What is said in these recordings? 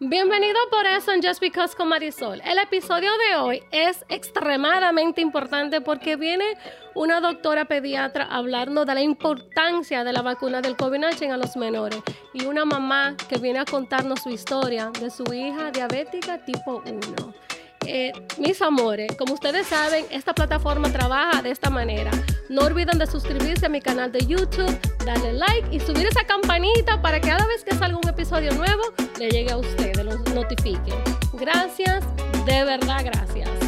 Bienvenido por eso en Just Because con Marisol. El episodio de hoy es extremadamente importante porque viene una doctora pediatra a hablarnos de la importancia de la vacuna del COVID-19 a los menores y una mamá que viene a contarnos su historia de su hija diabética tipo 1. Eh, mis amores, como ustedes saben, esta plataforma trabaja de esta manera. No olviden de suscribirse a mi canal de YouTube, darle like y subir esa campanita para que cada vez que salga un episodio nuevo le llegue a ustedes, los notifiquen. Gracias, de verdad, gracias.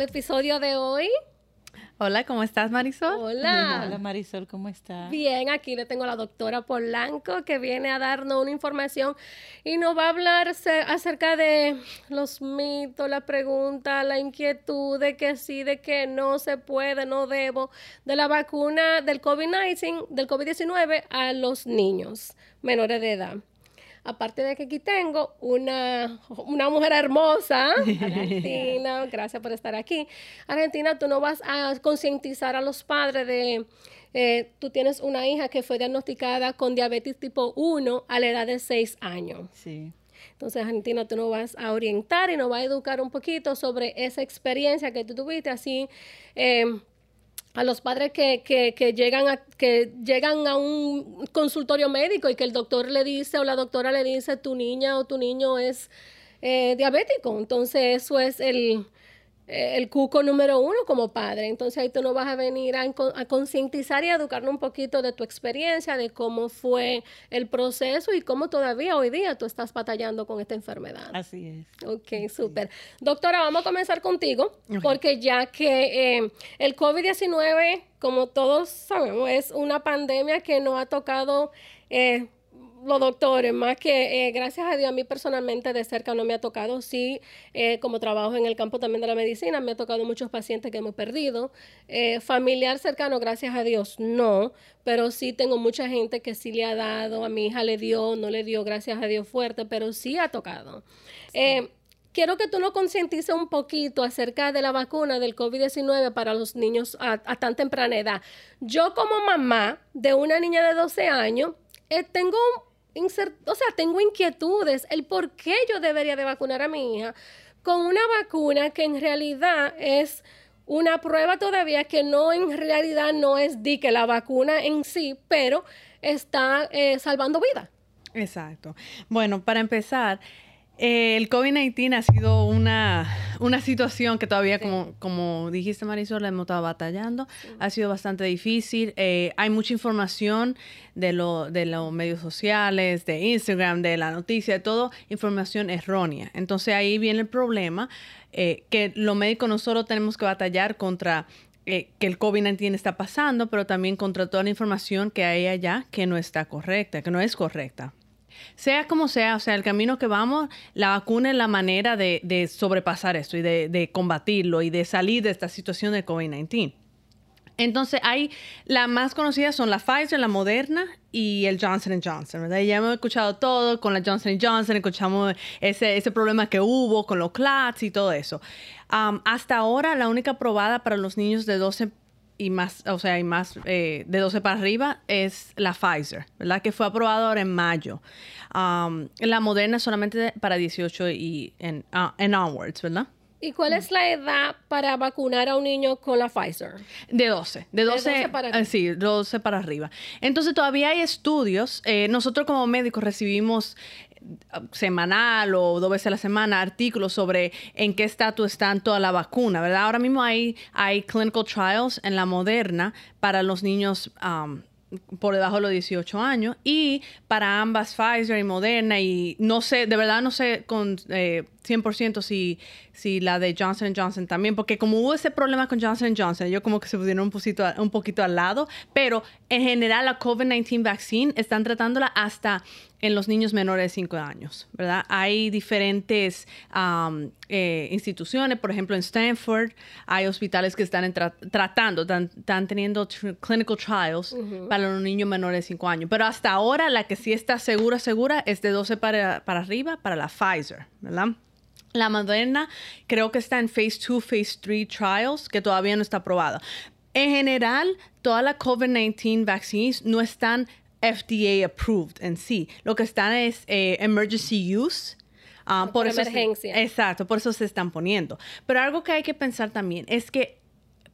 Al episodio de hoy. Hola, ¿cómo estás, Marisol? Hola. Hola Marisol, ¿cómo estás? Bien, aquí le tengo a la doctora Polanco que viene a darnos una información y nos va a hablar ce- acerca de los mitos, la pregunta, la inquietud de que sí, de que no se puede, no debo, de la vacuna del COVID-19, del COVID-19 a los niños menores de edad. Aparte de que aquí tengo una, una mujer hermosa, Argentina, gracias por estar aquí. Argentina, tú no vas a concientizar a los padres de, eh, tú tienes una hija que fue diagnosticada con diabetes tipo 1 a la edad de 6 años. Sí. Entonces, Argentina, tú nos vas a orientar y nos vas a educar un poquito sobre esa experiencia que tú tuviste, así eh, a los padres que, que, que llegan a, que llegan a un consultorio médico y que el doctor le dice o la doctora le dice tu niña o tu niño es eh, diabético. Entonces, eso es el, el cuco número uno como padre. Entonces ahí tú nos vas a venir a, co- a concientizar y a educarnos un poquito de tu experiencia, de cómo fue el proceso y cómo todavía hoy día tú estás batallando con esta enfermedad. Así es. Ok, súper. Doctora, vamos a comenzar contigo, porque ya que eh, el COVID-19, como todos sabemos, es una pandemia que nos ha tocado eh, los doctores, más que eh, gracias a Dios a mí personalmente de cerca no me ha tocado, sí, eh, como trabajo en el campo también de la medicina, me ha tocado muchos pacientes que hemos perdido. Eh, familiar cercano, gracias a Dios, no, pero sí tengo mucha gente que sí le ha dado, a mi hija le dio, no le dio, gracias a Dios fuerte, pero sí ha tocado. Eh, quiero que tú nos concientices un poquito acerca de la vacuna del COVID-19 para los niños a, a tan temprana edad. Yo como mamá de una niña de 12 años, tengo, o sea, tengo inquietudes, el por qué yo debería de vacunar a mi hija con una vacuna que en realidad es una prueba todavía que no en realidad no es di que la vacuna en sí, pero está eh, salvando vidas. Exacto. Bueno, para empezar, eh, el COVID-19 ha sido una, una situación que todavía, como, como dijiste Marisol, hemos estado batallando. Ha sido bastante difícil. Eh, hay mucha información de, lo, de los medios sociales, de Instagram, de la noticia, de todo, información errónea. Entonces ahí viene el problema, eh, que los médicos no solo tenemos que batallar contra eh, que el COVID-19 está pasando, pero también contra toda la información que hay allá que no está correcta, que no es correcta. Sea como sea, o sea, el camino que vamos, la vacuna es la manera de, de sobrepasar esto y de, de combatirlo y de salir de esta situación de COVID-19. Entonces, hay, las más conocidas son la Pfizer, la Moderna y el Johnson Johnson, ¿verdad? Ya hemos escuchado todo con la Johnson Johnson, escuchamos ese, ese problema que hubo con los CLATs y todo eso. Hasta ahora, la única aprobada para los niños de 12 y más, o sea, y más eh, de 12 para arriba es la Pfizer, ¿verdad? Que fue aprobada ahora en mayo. Um, la Moderna solamente de- para 18 y en, ah, and onwards, ¿verdad? ¿Y cuál es la edad para vacunar a un niño con la Pfizer? De 12, de 12, 12 para eh, arriba. sí, 12 para arriba. Entonces todavía hay estudios, eh, nosotros como médicos recibimos eh, semanal o dos veces a la semana artículos sobre en qué estatus están toda la vacuna, ¿verdad? Ahora mismo hay, hay clinical trials en la Moderna para los niños um, por debajo de los 18 años y para ambas Pfizer y Moderna y no sé, de verdad no sé con eh, 100% si, si la de Johnson Johnson también, porque como hubo ese problema con Johnson Johnson, ellos como que se pusieron un poquito, un poquito al lado, pero en general la COVID-19 vaccine están tratándola hasta en los niños menores de 5 años, ¿verdad? Hay diferentes eh, instituciones, por ejemplo en Stanford hay hospitales que están tratando, están, teniendo clinical trials para los niños menores de 5 años, pero hasta ahora la que sí está segura, segura es de 12 para, para arriba para la Pfizer, ¿verdad? La Moderna creo que está en Phase 2, Phase 3 trials, que todavía no está aprobada. En general, todas las COVID-19 vaccines no están FDA approved en sí. Lo que están es eh, emergency use. Ah, por, emergencia. exacto, por eso se están poniendo. Pero algo que hay que pensar también es que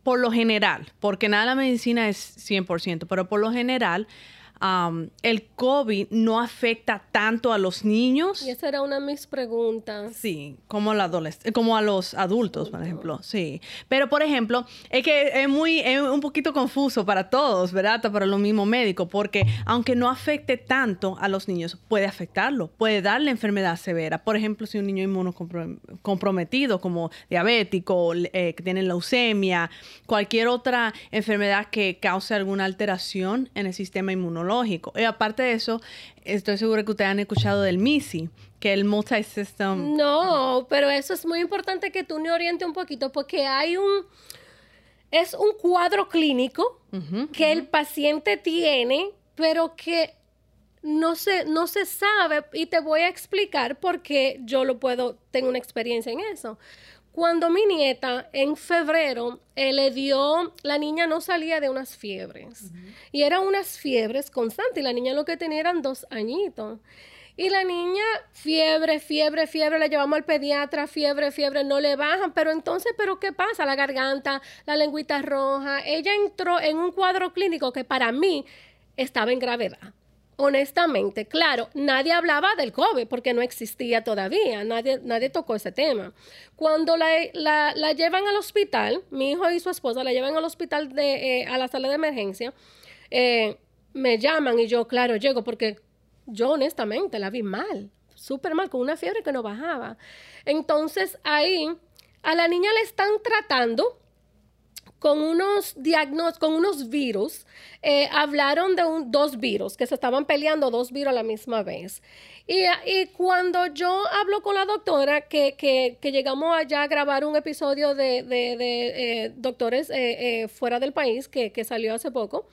por lo general, porque nada de la medicina es 100%, pero por lo general, el COVID no afecta tanto a los niños. Y esa era una de mis preguntas. Sí, como, la como a los adultos, por ejemplo. Sí. Pero, por ejemplo, es que es muy, es un poquito confuso para todos, ¿verdad? Para los mismos médicos, porque aunque no afecte tanto a los niños, puede afectarlo, puede darle enfermedad severa. Por ejemplo, si un niño inmunocomprometido, como diabético, eh, que tiene leucemia, cualquier otra enfermedad que cause alguna alteración en el sistema inmunológico lógico. Y aparte de eso, estoy segura que ustedes han escuchado del MISI, que el Multisystem. No, pero eso es muy importante que tú me orientes un poquito, porque hay un. Es un cuadro clínico que el paciente tiene, pero que no se, no se sabe, y te voy a explicar por qué yo lo puedo, tengo una experiencia en eso. Cuando mi nieta en febrero eh, le dio, la niña no salía de unas fiebres y eran unas fiebres constantes y la niña lo que tenía eran dos añitos. Y la niña, fiebre, fiebre, fiebre, le llevamos al pediatra, fiebre, fiebre, no le bajan. Pero entonces, ¿pero qué pasa? La garganta, la lengüita roja. Ella entró en un cuadro clínico que para mí estaba en gravedad honestamente, claro, nadie hablaba del COVID porque no existía todavía, nadie, nadie tocó ese tema. Cuando la, llevan al hospital, mi hijo y su esposa la llevan al hospital, de, eh, a la sala de emergencia, eh, me llaman y yo, claro, llego porque yo honestamente la vi mal, súper mal, con una fiebre que no bajaba. Entonces ahí a la niña le están tratando con unos diagnósticos, con unos virus, eh, hablaron de un, dos virus, que se estaban peleando dos virus a la misma vez. Y, cuando yo hablo con la doctora, que, que, que, llegamos allá a grabar un episodio de, de, de eh, doctores eh, fuera del país, que, que salió hace poco,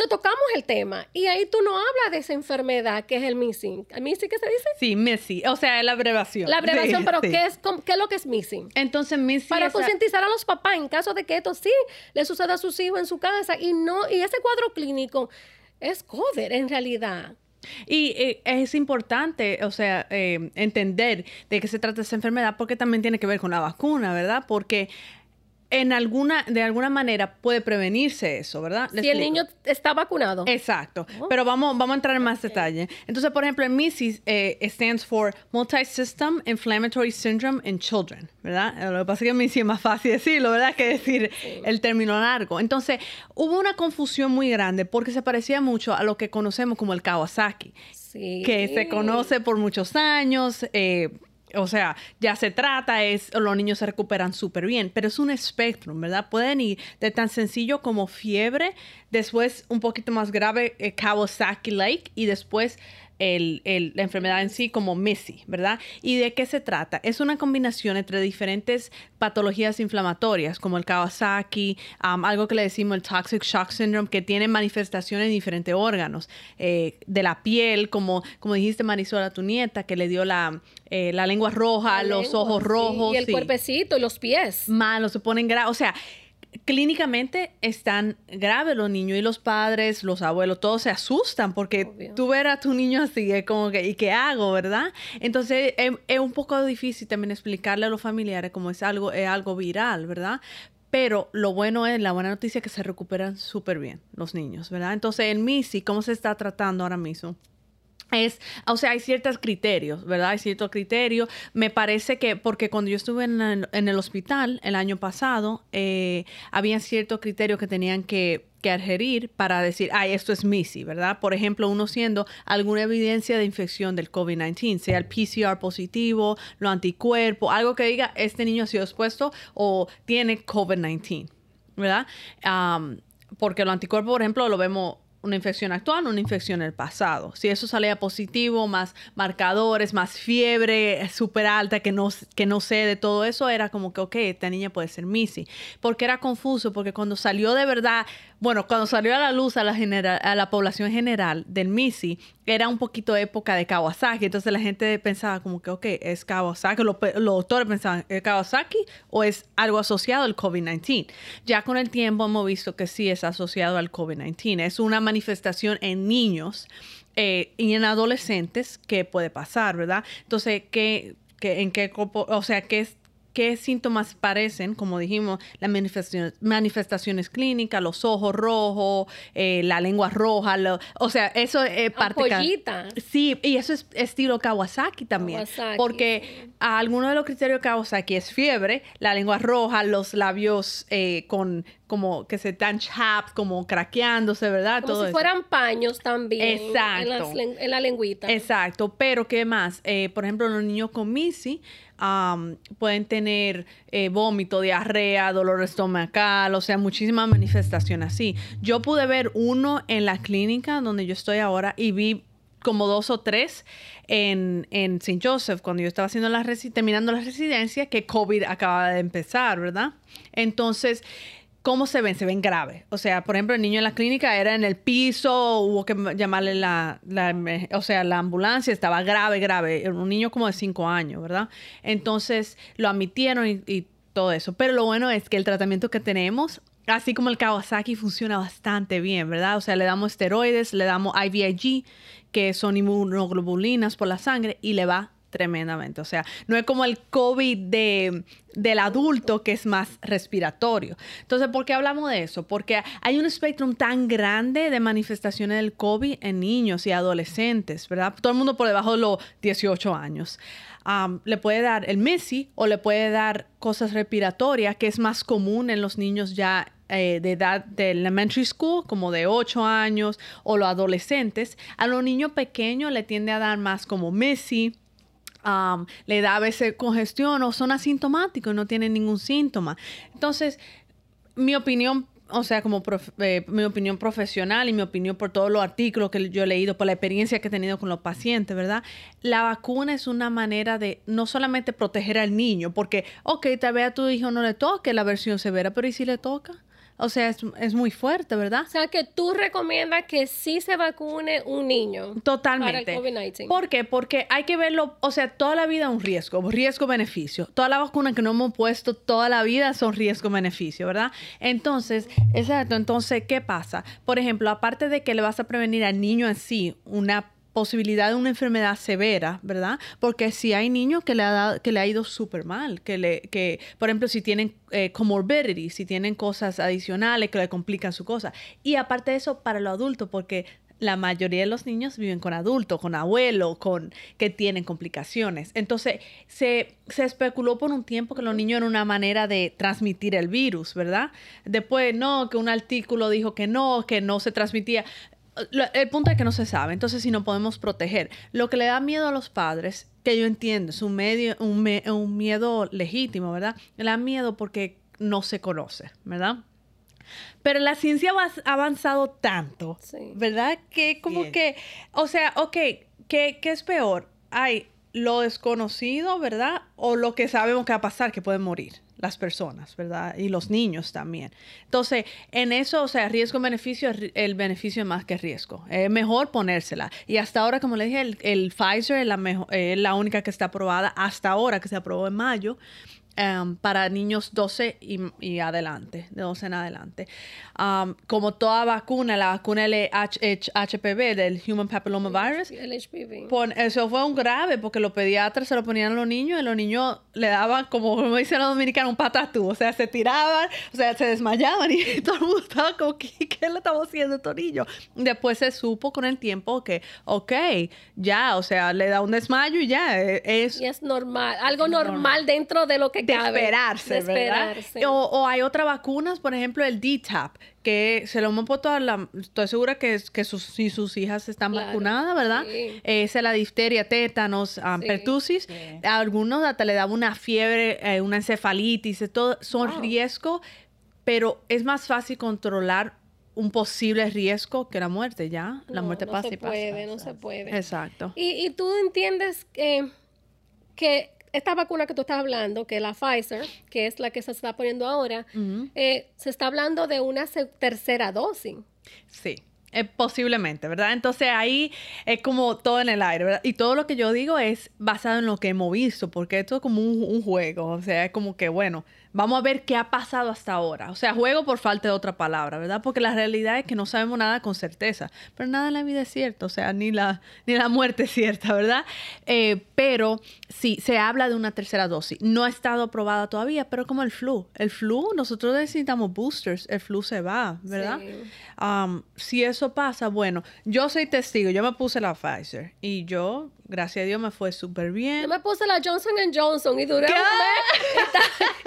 te tocamos el tema y ahí tú no hablas de esa enfermedad que es el missing. ¿Missing qué se dice? Sí, missing. O sea, es la abreviación. La abreviación, pero ¿qué, es, ¿qué es lo que es missing? Entonces, missing. Para concientizar a los papás en caso de que esto sí le suceda a sus hijos en su casa y no, y ese cuadro clínico es COVID en realidad. Y eh, es importante, o sea, eh, entender de qué se trata esa enfermedad porque también tiene que ver con la vacuna, ¿verdad? Porque en alguna, de alguna manera puede prevenirse eso, ¿verdad? si el niño está vacunado. Exacto. Oh. Pero vamos, vamos a entrar en más detalle. Entonces, por ejemplo, el MISI eh, stands for Multisystem Inflammatory Syndrome in Children, ¿verdad? Lo que pasa es que MISI es más fácil decirlo, ¿verdad? Que decir el término largo. Entonces, hubo una confusión muy grande porque se parecía mucho a lo que conocemos como el Kawasaki. Sí. Que se conoce por muchos años, eh, o sea, ya se trata, es los niños se recuperan súper bien, pero es un espectro, ¿verdad? Pueden ir de tan sencillo como fiebre, después un poquito más grave eh, Kawasaki-like y después el, la enfermedad en sí como Missy, ¿verdad? ¿Y de qué se trata? Es una combinación entre diferentes patologías inflamatorias como el Kawasaki, algo que le decimos el Toxic Shock Syndrome, que tiene manifestaciones en diferentes órganos, eh, de la piel, como, como dijiste Marisol a tu nieta, que le dio la, eh, la lengua roja, los ojos rojos. y el cuerpecito y los pies. Malos, se ponen graves. O sea, clínicamente están graves los niños y los padres, los abuelos, todos se asustan porque tú ver a tu niño así es como que, ¿y qué hago, verdad? Entonces es, un poco difícil también explicarle a los familiares como es algo, es algo viral, ¿verdad? Pero lo bueno es, la buena noticia es que se recuperan súper bien los niños, ¿verdad? Entonces el MISI, ¿cómo se está tratando ahora mismo? Es, o sea, hay ciertos criterios, ¿verdad? Hay ciertos criterios. Me parece que, porque cuando yo estuve en el, hospital el año pasado, eh, había ciertos criterios que tenían que que adherir para decir, ay, esto es MISI, ¿verdad? Por ejemplo, uno siendo alguna evidencia de infección del COVID-19, sea el PCR positivo, los anticuerpos, algo que diga, este niño ha sido expuesto o tiene COVID-19, ¿verdad? porque los anticuerpos, por ejemplo, lo vemos una infección actual una infección en el pasado. Si eso salía positivo, más marcadores, más fiebre súper alta, que no, que no sé de todo eso, era como que, ok, esta niña puede ser Missy. Porque era confuso, porque cuando salió de verdad, bueno, cuando salió a la luz a la, a la población general del Missy, era un poquito época de Kawasaki. Entonces la gente pensaba como que, ok, es Kawasaki. Los, doctores pensaban, ¿es Kawasaki o es algo asociado al COVID-19? Ya con el tiempo hemos visto que sí es asociado al COVID-19. Es una manifestación en niños eh, y en adolescentes que puede pasar, ¿verdad? Entonces, ¿qué, qué, en qué, o sea, qué es qué síntomas parecen, como dijimos, las manifestaciones, manifestaciones clínicas, los ojos rojos, eh, la lengua roja, o sea, eso es parte... Sí, y eso es estilo Kawasaki también, porque algunos de los criterios de Kawasaki es fiebre, la lengua roja, los labios eh, con como que se están chapped, como craqueándose, ¿verdad? Como si fueran paños también. Exacto. En, la lengüita. Exacto, pero ¿qué más? Eh, por ejemplo, los niños con MISI pueden tener eh, vómito, diarrea, dolor estomacal, o sea, muchísimas manifestaciones así. Yo pude ver uno en la clínica donde yo estoy ahora y vi como dos o tres en, en St. Joseph, cuando yo estaba haciendo la terminando la residencia, que COVID acaba de empezar, ¿verdad? Entonces, ¿Cómo se ven? Se ven graves. O sea, por ejemplo, el niño en la clínica era en el piso, hubo que llamarle la, o sea, la ambulancia, estaba grave, grave. Era un niño como de cinco años, ¿verdad? Entonces lo admitieron y, todo eso. Pero lo bueno es que el tratamiento que tenemos, así como el Kawasaki, funciona bastante bien, ¿verdad? O sea, le damos esteroides, le damos IVIG, que son inmunoglobulinas por la sangre, y le va tremendamente. O sea, no es como el COVID de, del adulto que es más respiratorio. Entonces, ¿por qué hablamos de eso? Porque hay un espectro tan grande de manifestaciones del COVID en niños y adolescentes, ¿verdad? Todo el mundo por debajo de los 18 años. le puede dar el MESI o le puede dar cosas respiratorias, que es más común en los niños ya eh, de edad de elementary school, como de 8 años, o los adolescentes. A los niños pequeños le tiende a dar más como MESI, le da a veces congestión o son asintomáticos no tienen ningún síntoma. Entonces, mi opinión, o sea, como eh, mi opinión profesional y mi opinión por todos los artículos que yo he leído, por la experiencia que he tenido con los pacientes, ¿verdad? La vacuna es una manera de no solamente proteger al niño, porque, ok, tal vez a tu hijo no le toque la versión severa, pero ¿y si le toca? O sea, es, muy fuerte, ¿verdad? O sea, que tú recomiendas que sí se vacune un niño. Totalmente. Para el COVID-19. ¿Por qué? Porque hay que verlo, o sea, toda la vida es un riesgo, riesgo-beneficio. Todas las vacunas que no hemos puesto toda la vida son riesgo-beneficio, ¿verdad? Entonces, exacto. Entonces, ¿qué pasa? Por ejemplo, aparte de que le vas a prevenir al niño en sí una posibilidad de una enfermedad severa, ¿verdad? Porque si hay niños que le ha, dado, que le ha ido súper mal, que, le, que, por ejemplo, si tienen eh, comorbidity, si tienen cosas adicionales que le complican su cosa. Y aparte de eso, para los adultos, porque la mayoría de los niños viven con adultos, con abuelos, con que tienen complicaciones. Entonces, se, se, especuló por un tiempo que los niños eran una manera de transmitir el virus, ¿verdad? Después, no, que un artículo dijo que no, que no se transmitía el punto es que no se sabe, entonces si no podemos proteger. Lo que le da miedo a los padres, que yo entiendo, es un, medio, un, un miedo legítimo, ¿verdad? Le da miedo porque no se conoce, ¿verdad? Pero la ciencia ha avanzado tanto, ¿verdad? Que como que, o sea, ok, ¿qué, ¿qué es peor? Hay lo desconocido, ¿verdad? O lo que sabemos que va a pasar, que pueden morir las personas, ¿verdad? Y los niños también. Entonces, en eso, o sea, riesgo-beneficio, el beneficio es más que riesgo. Es mejor ponérsela. Y hasta ahora, como le dije, el, Pfizer es la, es la única que está aprobada, hasta ahora que se aprobó en mayo. Em, para niños 12 y, adelante, de 12 en adelante. Um, como toda vacuna, la vacuna HPV del Human Papilloma Virus, el HPV. eso fue un grave porque los pediatras se lo ponían a los niños y los niños le daban, como, como dicen los dominicanos, un patatú, o sea, se tiraban, o sea, se desmayaban y todo el mundo estaba como, ¿qué, le estamos haciendo a estos niños? Después se supo con el tiempo que, ok, ya, o sea, le da un desmayo y ya, e, es... Y es normal, algo normal, dentro de lo que esperarse, de ¿verdad? esperarse. O, o hay otras vacunas, por ejemplo, el DTaP, que se lo hemos puesto a la... Estoy segura que, que sus, si sus hijas están Claro, vacunadas, ¿verdad? sí. Esa es la difteria, tétanos, um, Sí. pertusis. Sí. A algunos hasta le daba una fiebre, eh, una encefalitis, todo, son Wow. riesgos, pero es más fácil controlar un posible riesgo que la muerte, ¿ya? La No, muerte no pasa se y pasa. puede, no se puede. Exacto. Y, y tú entiendes eh, que esta vacuna que tú estás hablando, que la Pfizer, que es la que se está poniendo ahora, eh, se está hablando de una tercera dosis. Sí, eh, posiblemente, ¿verdad? Entonces ahí es como todo en el aire, ¿verdad? Y todo lo que yo digo es basado en lo que hemos visto, porque esto es como un, un juego, o sea, es como que, bueno, vamos a ver qué ha pasado hasta ahora. O sea, juego por falta de otra palabra, ¿verdad? Porque la realidad es que no sabemos nada con certeza, pero nada en la vida es cierto, o sea, ni la, ni la muerte es cierta, ¿verdad? Eh, pero sí, se habla de una tercera dosis. No ha estado aprobada todavía, pero como el flu. El flu, nosotros necesitamos boosters, el flu se va, ¿verdad? Sí. Um, si eso pasa, bueno, yo soy testigo, yo me puse la Pfizer y yo, gracias a Dios, me fue súper bien. Yo me puse la Johnson Johnson y duré ¿Qué? un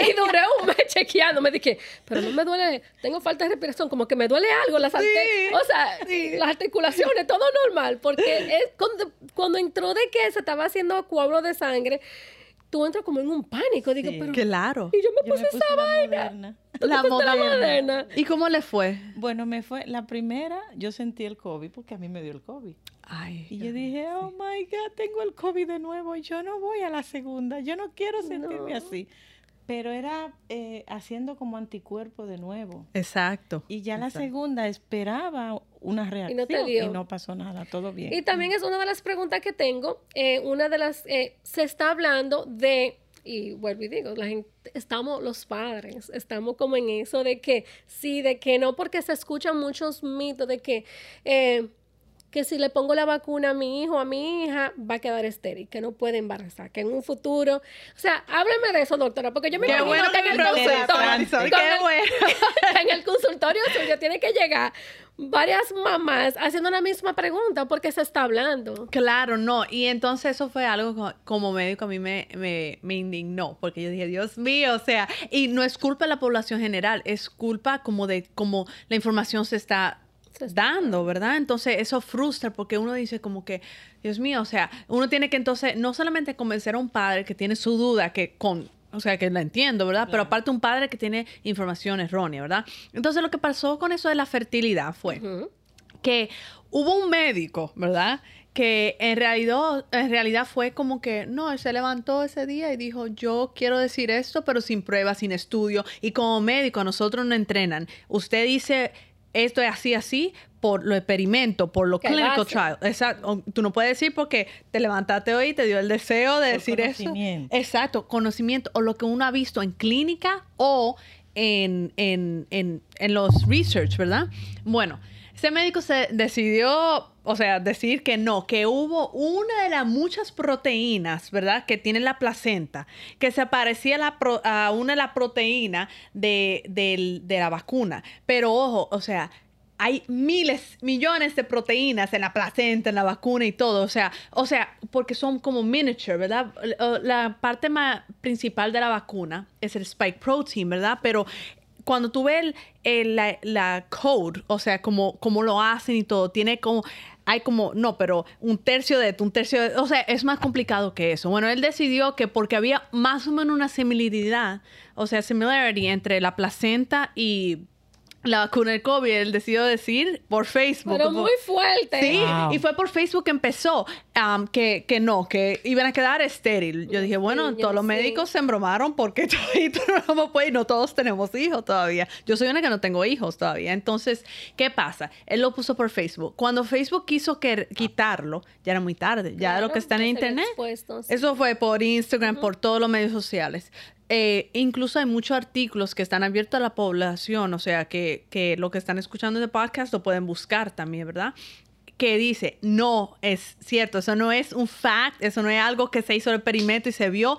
mes. y duré un mes chequeando. Me dije, pero no me duele, tengo falta de respiración, como que me duele algo, las Sí, o sea, sí. las articulaciones, todo normal. Porque es cuando, cuando entró de que se estaba haciendo coágulo de sangre, tú entras como en un pánico. Digo, Sí. pero. Claro. Y yo me Yo puse, me puse esa la vaina. Moderna. ¿Tú te La pusiste la Moderna. moderna? ¿Y cómo le fue? Bueno, me fue la primera, yo sentí el COVID porque a mí me dio el COVID. Ay, Y yo dije, oh my God, tengo el COVID de nuevo yo no voy a la segunda, yo no quiero sentirme No. así. Pero era eh, haciendo como anticuerpo de nuevo. Exacto. Y ya la segunda esperaba una reacción no y no pasó nada, todo bien. Y también es una de las preguntas que tengo. eh, una de las, eh, se está hablando de, y vuelvo y digo, la gente, estamos los padres, estamos como en eso de que sí, de que no, porque se escuchan muchos mitos de que, eh, que si le pongo la vacuna a mi hijo o a mi hija, va a quedar estéril, que no puede embarazar, que en un futuro, o sea, háblame de eso, doctora, porque yo me Qué imagino bueno que que en el consultorio, qué bueno. en el consultorio suyo tiene que llegar varias mamás haciendo la misma pregunta porque se está hablando. Claro, no. Y entonces eso fue algo co- como médico a mí me, me, me indignó, porque yo dije, Dios mío, o sea, y no es culpa de la población general, es culpa como de cómo la información Se está dando, ¿verdad? Entonces eso frustra porque uno dice como que, Dios mío, o sea, uno tiene que entonces no solamente convencer a un padre que tiene su duda, que con, o sea, que la entiendo, ¿verdad? Pero aparte un padre que tiene información errónea, ¿verdad? Entonces lo que pasó con eso de la fertilidad fue que hubo un médico, ¿verdad? Que en realidad, en realidad fue como que, no, él se levantó ese día y dijo, yo quiero decir esto, pero sin pruebas, sin estudio. Y como médico, a nosotros no entrenan. Usted dice, esto es así, así, por lo experimento, por lo Que clinical base. trial. Exacto. Tú no puedes decir porque te levantaste hoy y te dio el deseo de Por decir eso. conocimiento. Exacto, conocimiento o lo que uno ha visto en clínica o en, en, en, en los research, ¿verdad? Bueno, ese médico se decidió, o sea, decir que no, que hubo una de las muchas proteínas, ¿verdad? Que tiene la placenta, que se parecía a, la pro- a una de las proteínas de, de la vacuna. Pero ojo, o sea, hay miles, millones de proteínas en la placenta, en la vacuna y todo. O sea, o sea, porque son como miniature, ¿verdad? La parte más principal de la vacuna es el spike protein, ¿verdad? Pero cuando tú ves el, la, la code, o sea, como, como lo hacen y todo, tiene como, hay como, no, pero un tercio de un tercio de, o sea, es más complicado que eso. Bueno, él decidió que porque había más o menos una similaridad, o sea, similarity entre la placenta y la vacuna del COVID, él decidió decir por Facebook. Pero como- muy fuerte. Sí, Wow. y fue por Facebook que empezó um, que, que no, que iban a quedar estéril. Yo dije, bueno, todos los sí. médicos se embromaron porque no poder, no todos tenemos hijos todavía. Yo soy una que no tengo hijos todavía. Entonces, ¿qué pasa? Él lo puso por Facebook. Cuando Facebook quiso que, quitarlo, ya era muy tarde. Ya Claro, lo que está en internet. expuesto, sí. Eso fue por Instagram, por todos los medios sociales. Eh, incluso hay muchos artículos que están abiertos a la población, o sea, que, que lo que están escuchando de podcast lo pueden buscar también, ¿verdad? Que dice, no es cierto, eso no es un fact, eso no es algo que se hizo el experimento y se vio.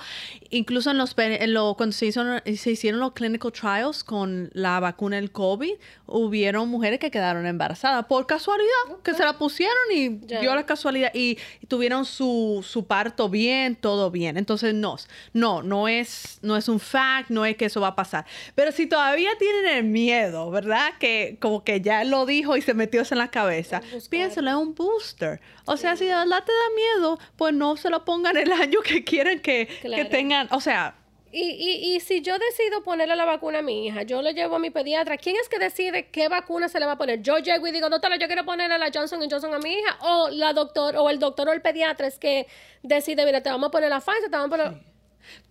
Incluso en los, en lo, cuando se, hizo, se hicieron los clinical trials con la vacuna del COVID, hubieron mujeres que quedaron embarazadas por casualidad, que se la pusieron y dio la casualidad y, tuvieron su, su, parto bien, todo bien. Entonces, no, no, no es, no es un fact, no es que eso va a pasar. Pero si todavía tienen el miedo, ¿verdad? Que como que ya lo dijo y se metió eso en la cabeza, piénselo, es un booster. O sea, si de verdad te da miedo, pues no se lo pongan el año que quieren que, que tengan, o sea, y, y, y, si yo decido ponerle la vacuna a mi hija, yo le llevo a mi pediatra, ¿quién es que decide qué vacuna se le va a poner? Yo llego y digo, doctora, yo quiero ponerle la Johnson Johnson a mi hija, o la doctor, o el doctor o el pediatra es que decide, mira, te vamos a poner la Pfizer, te vamos a poner...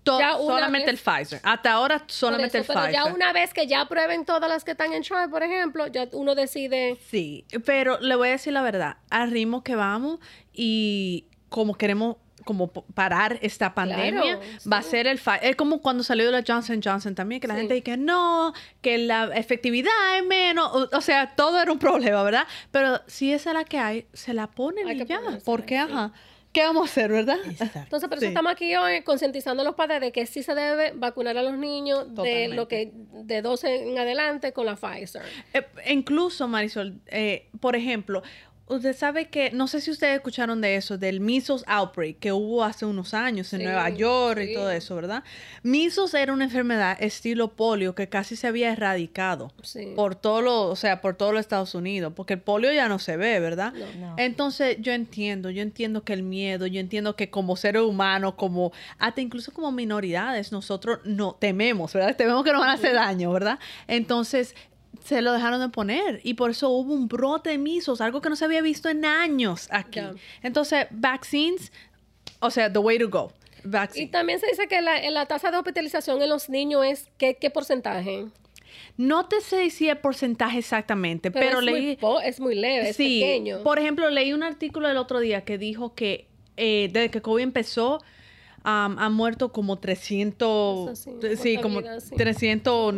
solamente el Pfizer. Hasta ahora solamente el Pfizer. ya una vez que ya prueben todas las que están en trial, por ejemplo, ya uno decide. Sí, pero le voy a decir la verdad, al ritmo que vamos y como queremos como parar esta pandemia, va a ser el... Es como cuando salió la Johnson Johnson también, que la gente dice que no, que la efectividad es menos, o, sea, todo era un problema, ¿verdad? Pero si esa es la que hay, se la ponen y ya, porque, ajá. ¿Qué vamos a hacer, verdad? Entonces, por eso estamos aquí hoy concientizando a los padres de que sí se debe vacunar a los niños de lo que de 12 en adelante con la Pfizer. Eh, incluso, Marisol, eh, por ejemplo, Usted sabe que, no sé si ustedes escucharon de eso, del measles outbreak que hubo hace unos años en Nueva York y todo eso, ¿verdad? Measles era una enfermedad estilo polio que casi se había erradicado por todo lo, o sea, por todos los Estados Unidos, porque el polio ya no se ve, ¿verdad? Entonces, yo entiendo, yo entiendo que el miedo, yo entiendo que como seres humanos, como, hasta incluso como minoridades, nosotros no tememos, ¿verdad? Tememos que nos van a hacer daño, ¿verdad? Entonces, se lo dejaron de poner y por eso hubo un brote de misos, algo que no se había visto en años aquí. Entonces, vaccines, o sea, the way to go. Y también se dice que la, la, tasa de hospitalización en los niños es, ¿qué, qué porcentaje? No te sé si el porcentaje exactamente, pero, es leí... Muy es muy leve, es pequeño. Por ejemplo, leí un artículo el otro día que dijo que eh, desde que COVID empezó, um, han muerto como 300, sí, como 300,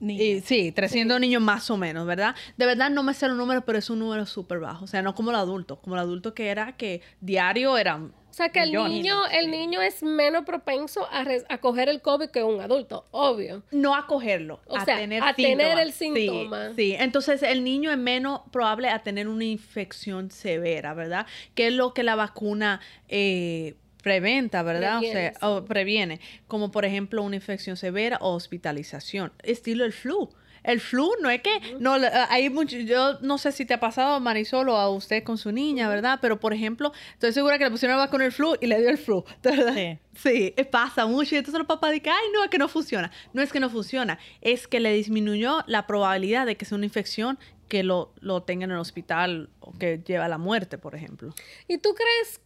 niños. sí, 300 niños más o menos, ¿verdad? De verdad no me sé los números, pero es un número súper bajo, o sea, no como el adulto, como el adulto que era que diario eran o sea que el niño, el niño es menos propenso a, a, coger el COVID que un adulto, obvio. No a cogerlo, o a sea, tener a tener el síntoma. Sí, sí, entonces el niño es menos probable a tener una infección severa, ¿verdad? Que es lo que la vacuna eh, preventa, ¿verdad? o sea, previene, como por ejemplo una infección severa o hospitalización, estilo el flu. El flu no es que, no, hay mucho, yo no sé si te ha pasado Marisol o a usted con su niña, ¿verdad? Pero por ejemplo, estoy segura que le pusieron la con el flu y le dio el flu, ¿verdad? Sí. Sí, eh, pasa mucho y entonces los papás dicen, ay, no, es que no funciona. No es que no funciona, es que le disminuyó la probabilidad de que sea una infección que lo, lo tenga en el hospital o que lleva a la muerte, por ejemplo. ¿Y tú crees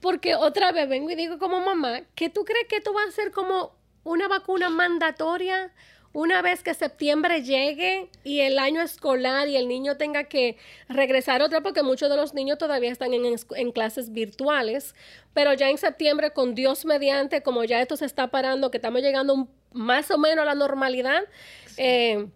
porque otra vez vengo y digo como mamá, que tú crees que esto va a ser como una vacuna mandatoria una vez que septiembre llegue y el año escolar y el niño tenga que regresar otra, porque muchos de los niños todavía están en, clases virtuales, pero ya en septiembre, con Dios mediante, como ya esto se está parando, que estamos llegando más o menos a la normalidad, eh,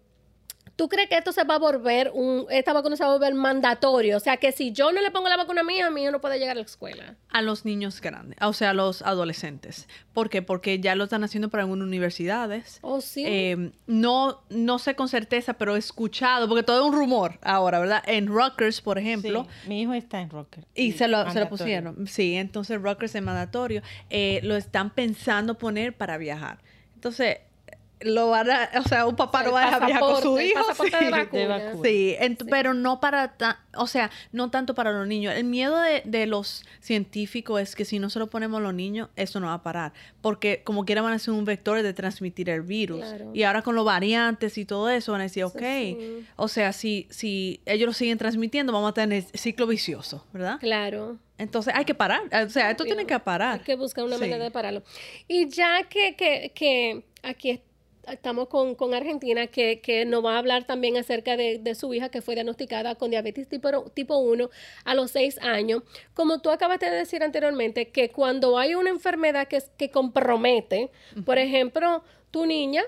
¿Tú crees que esto se va a volver, un, esta vacuna se va a volver mandatorio? O sea, que si yo no le pongo la vacuna a mi hija, mi hijo no puede llegar a la escuela. A los niños grandes, o sea, a los adolescentes. ¿Por qué? Porque ya lo están haciendo para algunas universidades. Oh, sí. Eh, no, no sé con certeza, pero he escuchado, porque todo es un rumor ahora, ¿verdad? En Rutgers, por ejemplo. Sí, mi hijo está en Rutgers. Y se lo, se lo, pusieron. Sí, entonces Rutgers es mandatorio. Eh, lo están pensando poner para viajar. Entonces, lo van a, o sea, un papá no va a viajar con su hijo. Sí, pero no para, o sea, no tanto para los niños. El miedo de, los científicos es que si no se lo ponemos a los niños, eso no va a parar. Porque como quiera van a ser un vector de transmitir el virus. Y ahora con los variantes y todo eso van a decir, ok, o sea, si, si ellos lo siguen transmitiendo, vamos a tener ciclo vicioso, ¿verdad? Claro. Entonces hay que parar, o sea, esto tiene que parar. Hay que buscar una manera de pararlo. Y ya que, que, que aquí estamos con, con Argentina, que, que, nos va a hablar también acerca de, de, su hija que fue diagnosticada con diabetes tipo, tipo 1 a los 6 años. Como tú acabaste de decir anteriormente, que cuando hay una enfermedad que, que compromete, por ejemplo, tu niña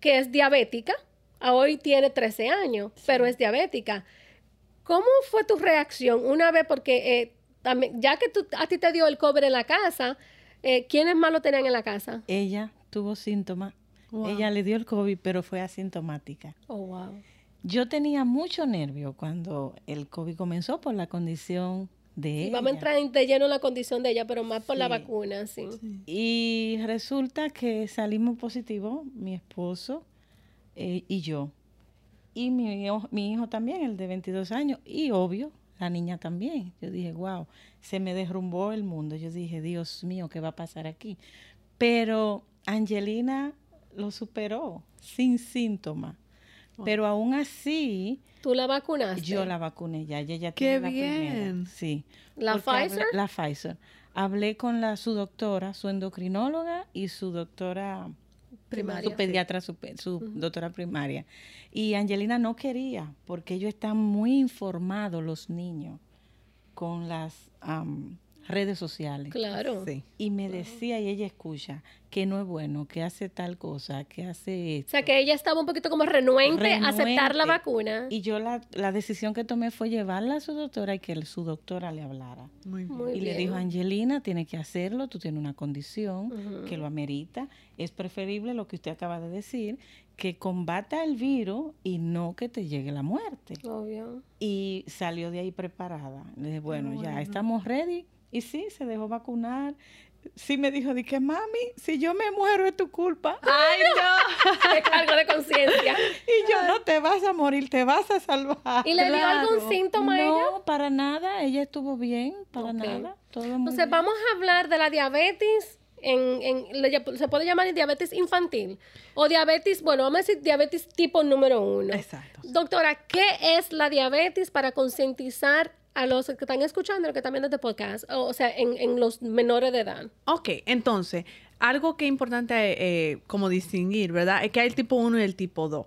que es diabética, hoy tiene 13 años, pero es diabética. ¿Cómo fue tu reacción una vez? Porque eh, también, ya que tú, a ti te dio el cobre en la casa, eh, ¿quiénes más lo tenían en la casa? Ella tuvo síntomas. Ella le dio el COVID, pero fue asintomática. Oh, wow. Yo tenía mucho nervio cuando el COVID comenzó por la condición de ella. Vamos a entrar de lleno en la condición de ella, pero más por la vacuna, sí. Y resulta que salimos positivos, mi esposo eh, y yo. Y mi hijo, mi hijo también, el de 22 años. Y obvio, la niña también. Yo dije, wow, se me derrumbó el mundo. Yo dije, Dios mío, ¿qué va a pasar aquí? Pero Angelina lo superó sin síntomas. Pero aún así, ¿Tú la vacunaste? yo la vacuné ya. Ella ya ¡Qué tiene la primera. Sí. ¿La hablé- Pfizer? la Pfizer. Hablé con la, su doctora, su endocrinóloga y su doctora Primaria. su pediatra, su, doctora primaria. Y Angelina no quería, porque ellos están muy informados, los niños, con las redes sociales. Claro. Sí. Y me decía, y ella escucha, que no es bueno, que hace tal cosa, que hace O esto. sea, que ella estaba un poquito como renuente, a aceptar la vacuna. Y yo la, la decisión que tomé fue llevarla a su doctora y que el- su doctora le hablara. Muy bien. Muy y le dijo, Angelina, tiene que hacerlo, tú tienes una condición que lo amerita. Es preferible lo que usted acaba de decir, que combata el virus y no que te llegue la muerte. Obvio. Y salió de ahí preparada. Le dije, bueno, ya bueno. estamos ready. Y sí, se dejó vacunar. Sí me dijo, di que mami, si yo me muero es tu culpa. ¡Ay, no! Qué cargo de conciencia. Y yo, no te vas a morir, te vas a salvar. ¿Y le dio algún síntoma a ella? No, para nada. Ella estuvo bien, para nada. Todo muy Entonces, bien. vamos a hablar de la diabetes. En, en- se puede llamar diabetes infantil o diabetes, bueno, vamos a decir diabetes tipo número uno. Exacto. Doctora, ¿qué es la diabetes para concientizar a los que están escuchando, los que están viendo este podcast, o, o sea, en, en los menores de edad? Ok, entonces, algo que es importante eh, como distinguir, ¿verdad? Es que hay el tipo 1 y el tipo 2.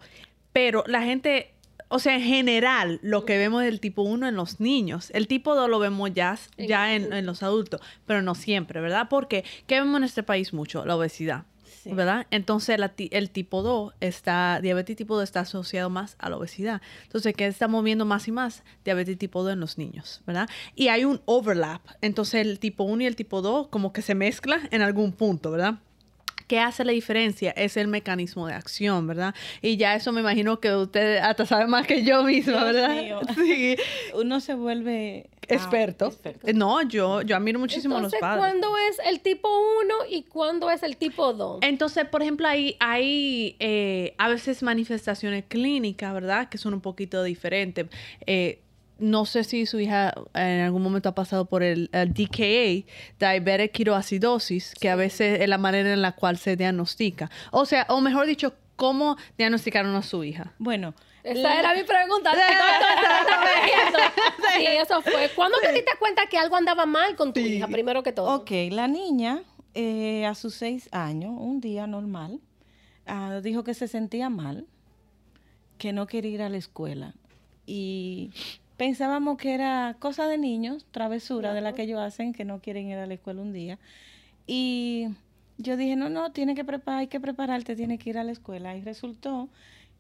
Pero la gente, o sea, en general, lo que vemos del tipo 1 en los niños, el tipo 2 lo vemos ya, ya en, en los adultos, pero no siempre, ¿verdad? Porque, ¿qué vemos en este país mucho? La obesidad. Sí. ¿Verdad? Entonces la el tipo 2 está, diabetes tipo 2 está asociado más a la obesidad. Entonces, ¿qué estamos viendo más y más? Diabetes tipo 2 en los niños, ¿verdad? Y hay un overlap. Entonces el tipo 1 y el tipo 2 como que se mezcla en algún punto, ¿verdad? ¿Qué hace la diferencia? Es el mecanismo de acción, ¿verdad? Y ya eso me imagino que usted hasta sabe más que yo misma, Dios ¿verdad? mío. Sí. Uno se vuelve ah, Experto. No, yo, yo admiro muchísimo Entonces, a los padres. ¿cuándo es el tipo 1 y cuándo es el tipo 2? Entonces, por ejemplo, hay, hay eh, a veces manifestaciones clínicas, ¿verdad? Que son un poquito diferentes. Eh, no sé si su hija en algún momento ha pasado por el, el DKA, diabetic ketoacidosis, que a veces es la manera en la cual se diagnostica. O sea, o mejor dicho, ¿cómo diagnosticaron a su hija? Bueno, Esa era mi pregunta. Sí, eso fue. ¿Cuándo te diste cuenta que algo andaba mal con tu Sí. hija, primero que todo? ok, la niña eh, a sus seis años, un día normal, ah, dijo que se sentía mal, que no quería ir a la escuela. Y pensábamos que era cosa de niños, travesura de la que ellos hacen, que no quieren ir a la escuela un día. Y yo dije, no, no, tiene que preparar, hay que prepararte, tiene que ir a la escuela. Y resultó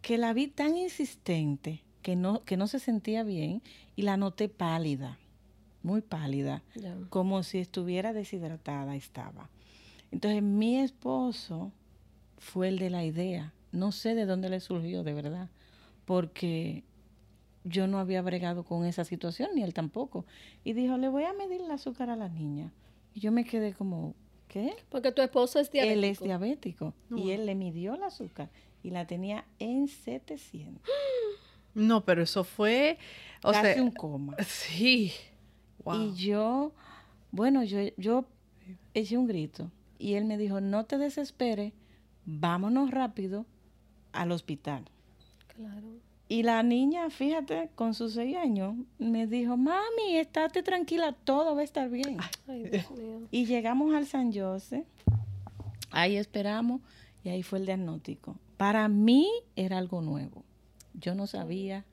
que la vi tan insistente que no, que no se sentía bien y la noté pálida, muy pálida, como si estuviera deshidratada estaba. Entonces mi esposo fue el de la idea. No sé de dónde le surgió, de verdad, porque yo no había bregado con esa situación, ni él tampoco. Y dijo, le voy a medir el azúcar a la niña. Y yo me quedé como, ¿qué? Porque tu esposo es diabético. Él es diabético. Y él le midió el azúcar y la tenía en 700. No, pero eso fue, o casi sea, un coma. sí. Wow. Y yo, bueno, yo, yo eché un grito. Y él me dijo, no te desesperes, vámonos rápido al hospital. Claro. Y la niña, fíjate, con sus seis años, me dijo, mami, estate tranquila, todo va a estar bien. Ay, Dios mío. Y llegamos al San José, ahí esperamos y ahí fue el diagnóstico. Para mí era algo nuevo. Yo no sabía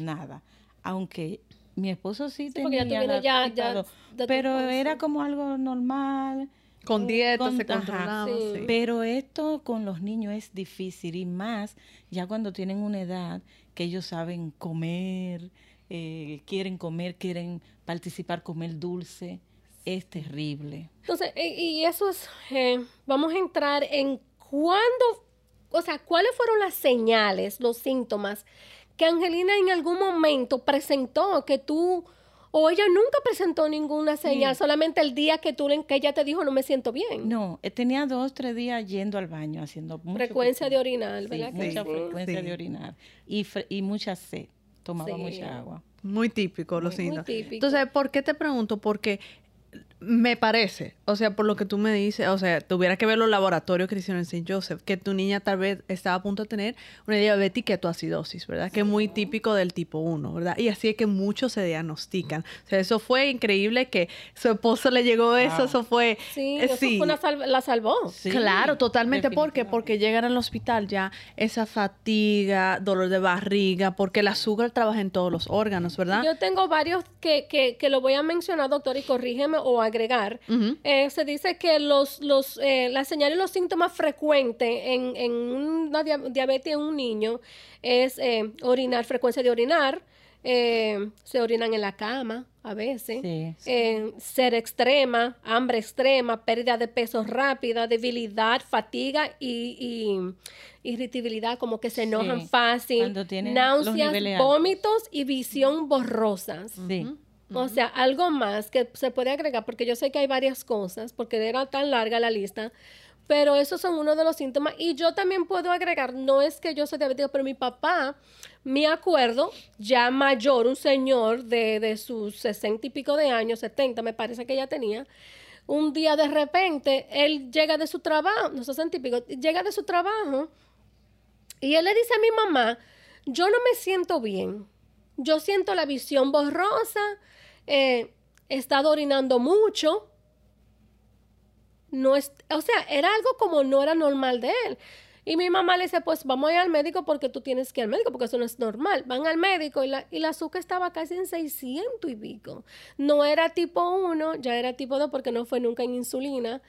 nada, aunque mi esposo sí, ya tenía ya- ya tu pero era como algo normal. Con eh, dieta con- se controlaba, Sí. Pero esto con los niños es difícil y más ya cuando tienen una edad que ellos saben comer, eh, quieren comer, quieren participar, comer dulce. Es terrible. Entonces, y, y eso es, eh, vamos a entrar en cuándo, o sea, cuáles fueron las señales, los síntomas que Angelina en algún momento presentó que tú, o ella nunca presentó ninguna señal, solamente el día que tú, le- que ella te dijo no me siento bien. No, eh, tenía dos, tres días yendo al baño, haciendo mucho Frecuencia de orinar, ¿verdad? que mucha sí? frecuencia Sí. de orinar. Y, fre- y mucha sed. Tomaba Sí. mucha agua. Muy típico los típico. Entonces, ¿por qué te pregunto? Porque me parece, o sea, por lo que tú me dices, o sea, tuviera que ver los laboratorios que hicieron en St. Joseph, que tu niña tal vez estaba a punto de tener una diabetes y ketoacidosis, ¿verdad? Que es muy típico del tipo 1, ¿verdad? Y así es que muchos se diagnostican. O sea, eso fue increíble que su esposo le llegó eso, Wow. eso fue... Sí, eh, eso fue una sal- la salvó. Sí, claro, totalmente. ¿Por qué? Porque llegan al hospital ya esa fatiga, dolor de barriga, porque el azúcar trabaja en todos los órganos, ¿verdad? Yo tengo varios que, que, que lo voy a mencionar, doctor, y corrígeme o agregar. Eh, se dice que los, los, eh, las señales y los síntomas frecuentes en, en una dia- diabetes en un niño es eh, orinar, frecuencia de orinar, eh, se orinan en la cama a veces, Sí, sí. ser extrema, hambre extrema, pérdida de peso rápida, debilidad, fatiga y, y irritabilidad, como que se enojan Sí, fácil, náuseas, vómitos y visión borrosas. Sí. O sea, algo más que se puede agregar, porque yo sé que hay varias cosas, porque era tan larga la lista, pero esos son uno de los síntomas. Y yo también puedo agregar, no es que yo soy diabético, pero mi papá, me acuerdo, ya mayor, un señor de, de sus sesenta y pico de años, 70 me parece que ya tenía, un día de repente, él llega de su trabajo, no sesenta y pico, llega de su trabajo y él le dice a mi mamá, yo no me siento bien. Yo siento la visión borrosa, eh, estado orinando mucho. No es, o sea, era algo como no era normal de él. Y mi mamá le dice, pues vamos a ir al médico porque tú tienes que ir al médico, porque eso no es normal. Van al médico y la, y la azúcar estaba casi en 600 y pico. No era tipo 1, ya era tipo 2 porque no fue nunca en insulina.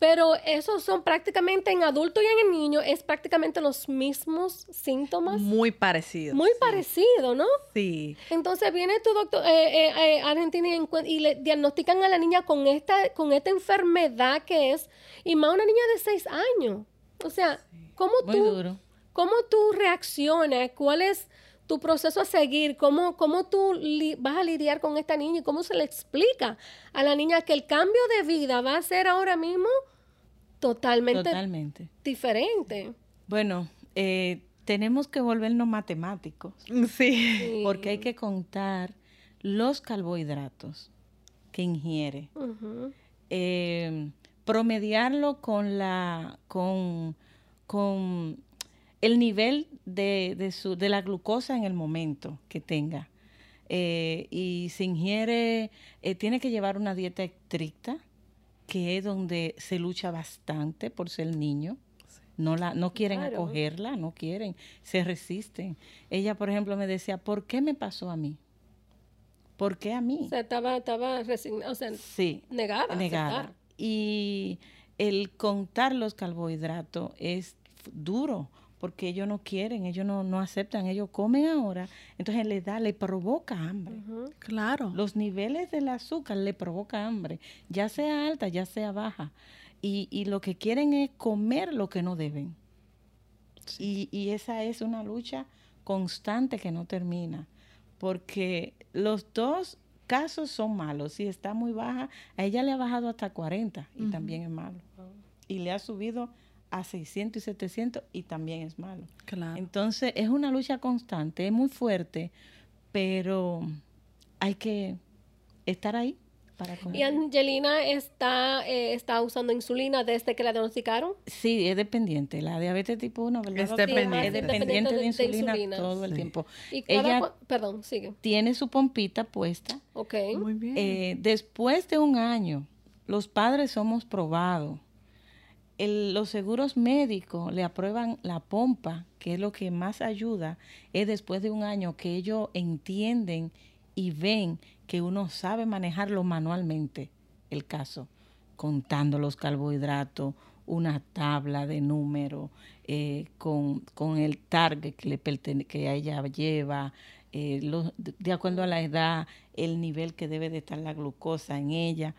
Pero esos son prácticamente en adulto y en el niño, es prácticamente los mismos síntomas. Muy parecido. Muy parecido, ¿no? Sí. Entonces viene tu doctor eh, eh, eh, Argentina y, le diagnostican a la niña con esta, con esta enfermedad que es, y más una niña de seis años. O sea, ¿cómo Muy tú, duro. cómo tú reaccionas? ¿Cuál es tu proceso a seguir? ¿Cómo, cómo tú li- vas a lidiar con esta niña? ¿Y cómo se le explica a la niña que el cambio de vida va a ser ahora mismo totalmente, Totalmente. diferente? Bueno, eh, tenemos que volvernos matemáticos Sí. Sí. porque hay que contar los carbohidratos que ingiere. Ujú. eh, promediarlo con la con, con el nivel de, de su, de la glucosa en el momento que tenga. Eh, y se ingiere, eh, tiene que llevar una dieta estricta, que es donde se lucha bastante por ser niño. No, la, no quieren Claro. acogerla, no quieren, se resisten. Ella, por ejemplo, me decía, ¿por qué me pasó a mí? ¿Por qué a mí? O sea, estaba, estaba resignada, o sea, Sí, negada. negada. aceptar. Y el contar los carbohidratos es duro porque ellos no quieren, ellos no, no aceptan, ellos comen ahora, entonces le da, le provoca hambre. Claro. Los niveles del azúcar le provoca hambre, ya sea alta, ya sea baja. Y, y lo que quieren es comer lo que no deben. Y, y esa es una lucha constante que no termina, porque los dos casos son malos. Si está muy baja, a ella le ha bajado hasta 40 y también es malo. Y le ha subido a 600 y 700 y también es malo. Claro. Entonces es una lucha constante, es muy fuerte, pero hay que estar ahí para Y. Angelina está, eh, está usando insulina desde que la diagnosticaron. Sí, es dependiente. La diabetes tipo 1, ¿verdad? Es dependiente. Es dependiente de, insulina, todo el Sí. tiempo. Y cada Ella perdón, sigue. tiene su pompita puesta. Ok. Muy bien. Eh, después de un año, los padres somos probados. El- los seguros médicos le aprueban la pompa, que es lo que más ayuda, es después de un año que ellos entienden y ven que uno sabe manejarlo manualmente, el caso, contando los carbohidratos, una tabla de números, eh, con, con el target que, le que ella lleva, eh, de acuerdo a la edad, el nivel que debe de estar la glucosa en ella.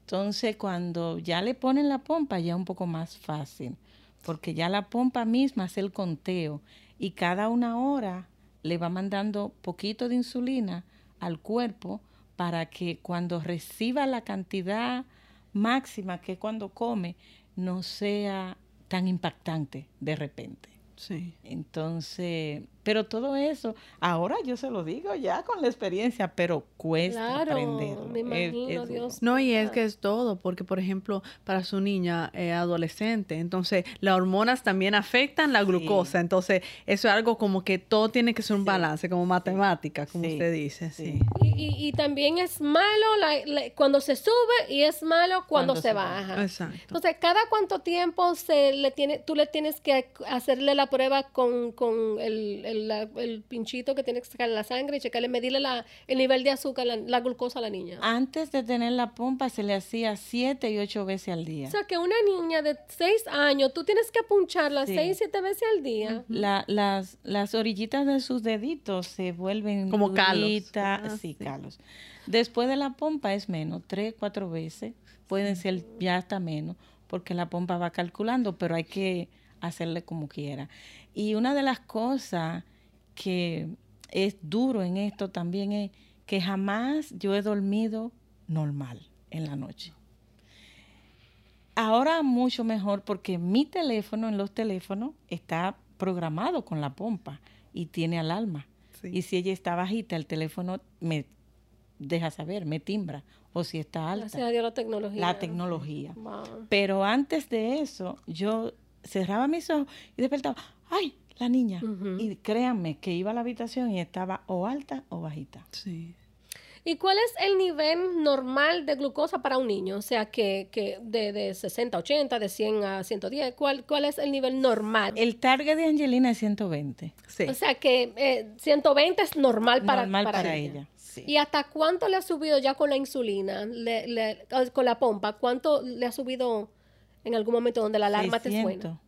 Entonces, cuando ya le ponen la pompa, ya es un poco más fácil, porque ya la pompa misma hace el conteo y cada una hora le va mandando poquito de insulina al cuerpo para que cuando reciba la cantidad máxima que cuando come no sea tan impactante de repente. Sí. Entonces, pero todo eso, ahora yo se lo digo ya con la experiencia, pero cuesta Claro, aprenderlo. me imagino, es. Dios. No, y es que es todo, porque por ejemplo, para su niña eh, adolescente, entonces las hormonas también afectan la glucosa, entonces eso es algo como que todo tiene que ser un Sí. balance, como matemática, como Sí, usted dice, sí. sí. Y, y- y también es malo la- la- cuando se sube y es malo cuando, Cuando se, se baja. Exacto. Entonces, ¿cada cuánto tiempo se le tiene, tú le tienes que hacerle la prueba con, con el, el- la- el pinchito que tiene que sacar la sangre y checarle, medirle la, el nivel de azúcar, la, la glucosa a la niña? Antes de tener la pompa se le hacía siete y ocho veces al día. O sea, que una niña de 6 años, tú tienes que puncharla Sí. 6, 7 veces al día. La- las, las orillitas de sus deditos se vuelven Como calos. duritas, Ah, sí, sí. calos. Después de la pompa es menos, tres, cuatro veces. Pueden ser ya hasta menos, porque la pompa va calculando, pero hay que hacerle como quiera. Y una de las cosas que es duro en esto también es que jamás yo he dormido normal en la noche. Ahora mucho mejor porque mi teléfono en los teléfonos está programado con la pompa y tiene alarma. Sí. Y si ella está bajita, el teléfono me deja saber, me timbra. O si está Gracias a alta, Dios la tecnología. la tecnología. Wow. Pero antes de eso, yo cerraba mis ojos y despertaba, ¡ay! La niña. Y créanme que iba a la habitación y estaba o alta o bajita. Sí. ¿Y cuál es el nivel normal de glucosa para un niño? O sea, que, que de, de 60 a 80, de 100 a 110, ¿cuál, cuál es el nivel normal? El target de Angelina es 120. Sí. O sea, que eh, 120 es normal para, Normal para para, ella. ella. sí. ¿Y hasta cuánto le ha subido ya con la insulina, le- le- con la pompa? ¿Cuánto le ha subido en algún momento donde la alarma te 600. suena?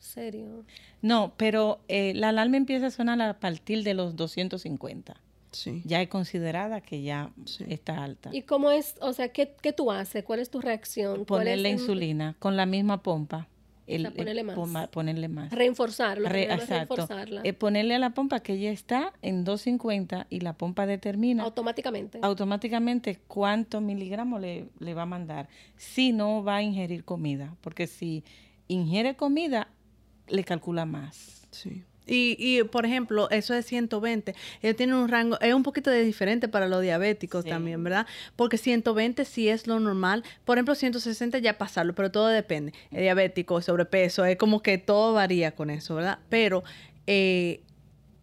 ¿Serio? No, pero eh, la alarma empieza a sonar a partir de los 250. sí. Ya es considerada que ya Sí. está alta. ¿Y cómo es, o sea, qué, qué tú haces? ¿Cuál es tu reacción? ¿Cuál es Ponerle el- insulina con la misma pompa. El, sea, ponerle el más. poma- ponerle más. Reforzarlo. Re- exacto. reforzarla. Eh, ponerle a la pompa que ya está en 250 y la pompa determina automáticamente. automáticamente cuántos miligramos le, le va a mandar. Si no va a ingerir comida, porque si ingiere comida, le calcula más. Sí. Y, y, por ejemplo, eso de 120, ellos tienen un rango, es un poquito de diferente para los diabéticos Sí. también, ¿verdad? Porque 120 sí es lo normal. Por ejemplo, 160 ya pasarlo, pero todo depende. El diabético, sobrepeso, es como que todo varía con eso, ¿verdad? Pero eh,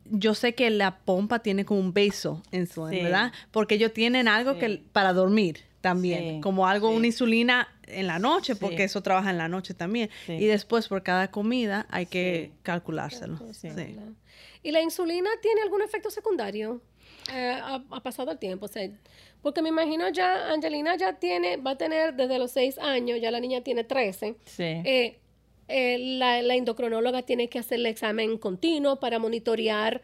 yo sé que la pompa tiene como un beso en su, Sí. ¿verdad? Porque ellos tienen algo Sí. que para dormir también, Sí, como algo, sí. una insulina en la noche, Sí. porque eso trabaja en la noche también. Y después por cada comida hay que calculárselo. ¿Y la insulina tiene algún efecto secundario? Eh, ha, ha pasado el tiempo, o sea, porque me imagino ya, Angelina ya tiene, va a tener desde los 6 años, ya la niña tiene 13. Sí. Eh, eh, la, la endocrinóloga tiene que hacerle examen continuo para monitorear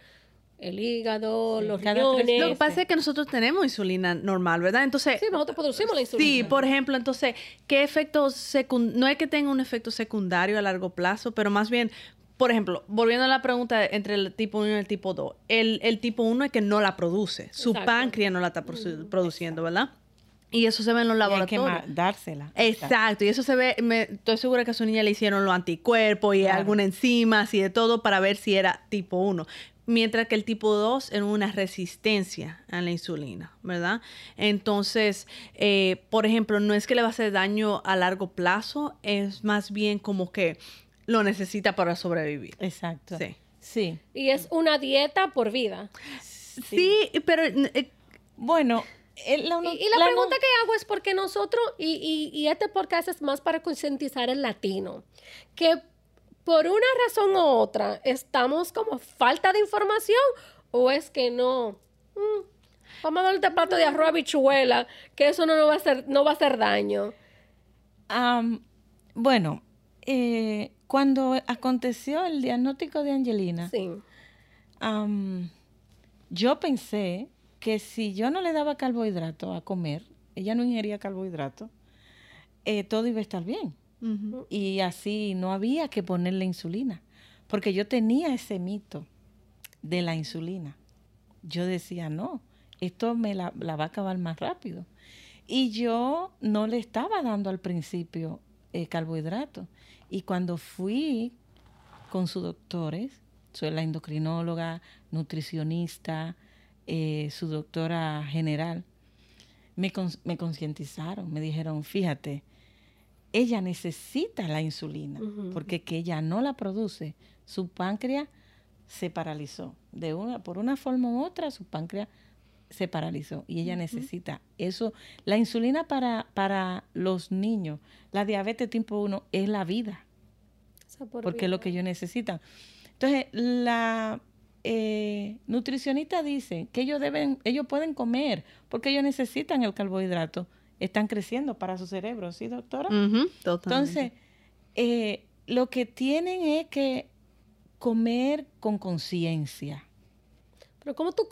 el hígado, Sí, los riñones. Lo que pasa es que nosotros tenemos insulina normal, ¿verdad? Entonces, Sí, nosotros producimos la insulina. sí, por ejemplo, entonces, ¿qué efectos secundarios? No es que tenga un efecto secundario a largo plazo, pero más bien, por ejemplo, volviendo a la pregunta entre el tipo 1 y el tipo 2, el, el tipo 1 es que no la produce, su Exacto. páncreas no la está produ- produciendo, ¿verdad? Y eso se ve en los Y hay que laboratorios. dársela. Exacto, y eso se ve, me, estoy segura que a su niña le hicieron los anticuerpos y Claro. algunas enzimas y de todo para ver si era tipo 1. Mientras que el tipo 2 era una resistencia a la insulina, ¿verdad? Entonces, eh, por ejemplo, no es que le va a hacer daño a largo plazo, es más bien como que lo necesita para sobrevivir. Exacto. Sí. Sí. Y es una dieta por vida. Sí, pero eh, Bueno, el- la, Y, y la, la pregunta no- que hago es porque nosotros, y, y, y este podcast es más para concientizar al latino, que por una razón u otra estamos como falta de información o es que no. Mm, vamos a darle este plato de arroz habichuela, que eso no, nos va a hacer, no va a hacer daño. Am, bueno, eh, cuando aconteció el diagnóstico de Angelina, Sí. am, Yo pensé que si yo no le daba carbohidrato a comer, ella no ingería carbohidrato, eh, todo iba a estar bien. Y así no había que ponerle insulina, porque yo tenía ese mito de la insulina. Yo decía, no, esto me la, va a acabar más rápido. Y yo no le estaba dando al principio eh, carbohidrato. Y cuando fui con sus doctores, soy la endocrinóloga, nutricionista, eh, su doctora general, me, me concientizaron, me dijeron, fíjate, ella necesita la insulina, porque que ella no la produce, su páncreas se paralizó. De una, por una forma u otra, su páncreas se paralizó y ella necesita eso. La insulina para, para los niños, la diabetes tipo 1 es la vida, porque es lo que ellos necesitan. Entonces, la eh, nutricionista dice que ellos deben, ellos pueden comer porque ellos necesitan el carbohidrato están creciendo para su cerebro, ¿sí, doctora? Entonces, eh, lo que tienen es que comer con conciencia. Pero ¿cómo tú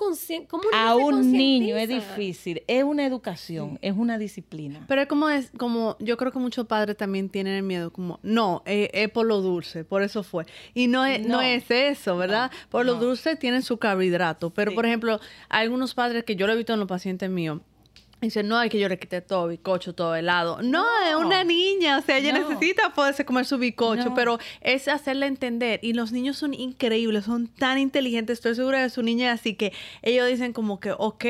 cómo A un niño es difícil, es una educación, es una disciplina. Pero es como es como yo creo que muchos padres también tienen el miedo como no, es, por lo dulce, por eso fue. Y no es no, es eso, ¿verdad? por lo dulce tienen su carbohidrato, pero por ejemplo, hay algunos padres que yo lo he visto en los pacientes míos Dice, no, hay que yo le quite todo, bicocho, todo helado. No, es una niña, o sea, ella necesita poderse comer su bicocho, pero es hacerle entender. Y los niños son increíbles, son tan inteligentes, estoy segura de su niña, así que ellos dicen como que, ok,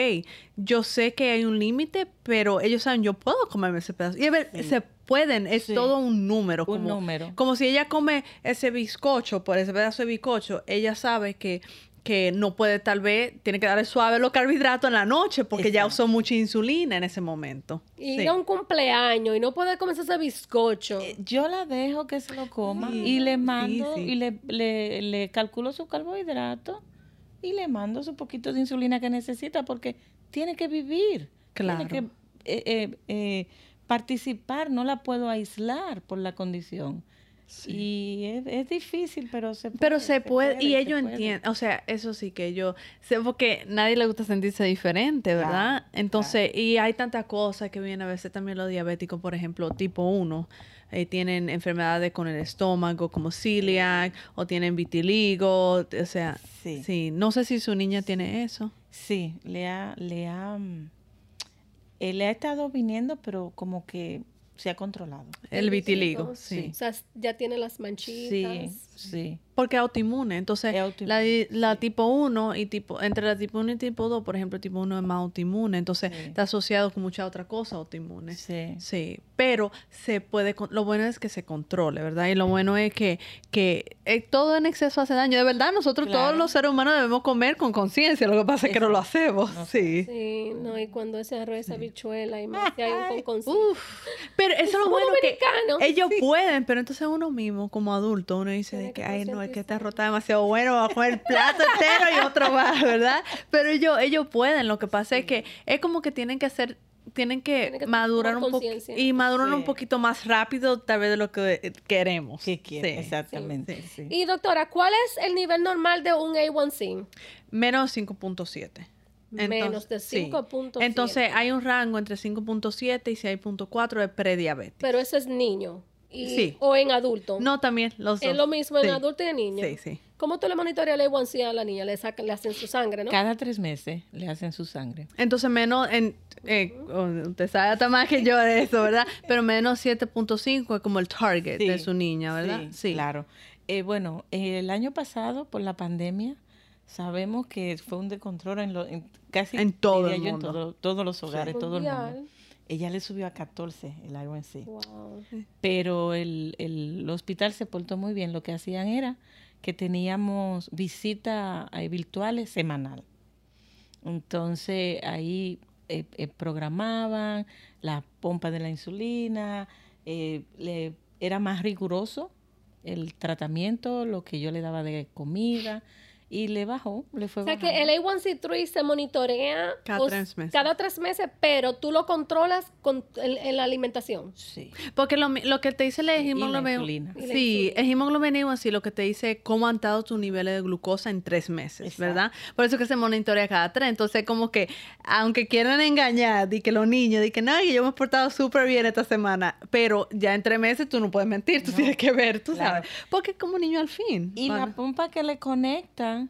yo sé que hay un límite, pero ellos saben, yo puedo comerme ese pedazo. Y a ver, se pueden, es todo un número. Un número. Como si ella come ese bizcocho, por ese pedazo de bizcocho, ella sabe que que no puede tal vez, tiene que darle suave los carbohidratos en la noche porque ya usó mucha insulina en ese momento. Y a un cumpleaños y no puede comerse ese bizcocho. Eh, yo la dejo que se lo coma y le mando y le, le, calculo su carbohidrato y le mando su poquito de insulina que necesita porque tiene que vivir. Claro. Tiene que eh, eh, participar, no la puedo aislar por la condición. Y es, difícil, pero se puede. Pero se, puede, y ellos entienden, o sea, eso sí que yo sé, porque nadie le gusta sentirse diferente, ¿verdad? Entonces, y hay tantas cosas que vienen a veces también los diabéticos, por ejemplo, tipo 1, eh, tienen enfermedades con el estómago, como celiac, o tienen vitiligo, o sea, sí. No sé si su niña tiene eso. Sí, le ha, le ha, mm, eh, le ha estado viniendo, pero como que se ha controlado. El vitiligo, sí. O sea, ya tiene las manchitas. Sí, sí porque es autoinmune. Entonces, La, tipo 1 y tipo, entre la tipo 1 y tipo 2, por ejemplo, tipo 1 es más autoinmune. Entonces, está asociado con mucha otra cosa autoinmune. Sí. Sí. Pero se puede, lo bueno es que se controle, ¿verdad? Y lo bueno es que, que eh, todo en exceso hace daño. De verdad, nosotros todos los seres humanos debemos comer con conciencia. Lo que pasa es que no lo hacemos. sí. Sí, no, y cuando ese arroz, esa bichuela y más que hay un con conciencia. Pero eso es lo bueno que ellos pueden, pero entonces uno mismo, como adulto, uno dice de que, ay, no, es que esta rota demasiado bueno, va a comer el plato entero y otro más, ¿verdad? Pero ellos, ellos pueden, lo que pasa es que es como que tienen que hacer tienen que, madurar un poco y madurar un poquito más rápido tal vez de lo que queremos. Sí, exactamente. Y doctora, ¿cuál es el nivel normal de un A1C? Menos 5.7. Menos de 5.7. Entonces hay un rango entre 5.7 y 6.4 de prediabetes. Pero ese es niño sí. o en adulto. No, también los dos. Es lo mismo en adulto y en niño. Sí, sí. ¿Cómo tú le monitoreas la A1C a la niña? Le, sacan, le hacen su sangre, ¿no? Cada tres meses le hacen su sangre. Entonces menos, en, eh, usted sabe hasta más que yo de eso, ¿verdad? Pero menos 7.5 es como el target de su niña, ¿verdad? Sí, claro. Eh, bueno, el año pasado, por la pandemia, sabemos que fue un descontrol en, lo, en casi en todo el mundo. En todos los hogares, todo el mundo. Ella le subió a 14 el A1C. Pero el, el, hospital se portó muy bien. Lo que hacían era que teníamos visitas eh, virtuales semanal. Entonces ahí eh, eh, programaban la pompa de la insulina, le, era más riguroso el tratamiento, lo que yo le daba de comida y le bajó, le fue O sea que bajando. el A1C3 se monitorea Cada o- tres meses. cada tres meses, pero tú lo controlas con el- en la alimentación. Sí. Porque lo, mi- lo que te dice la hemoglobina. Y la Sí, el hemoglobina así lo que te dice cómo han estado tus niveles de glucosa en tres meses, Exacto. ¿verdad? Por eso que se monitorea cada tres. Entonces, como que, aunque quieran engañar, y que los niños, di que no, que yo me he portado súper bien esta semana, pero ya en tres meses tú no puedes mentir, tú No, tienes que ver, tú claro. sabes. Porque es como un niño al fin. Y ¿vale? la pompa que le conectan,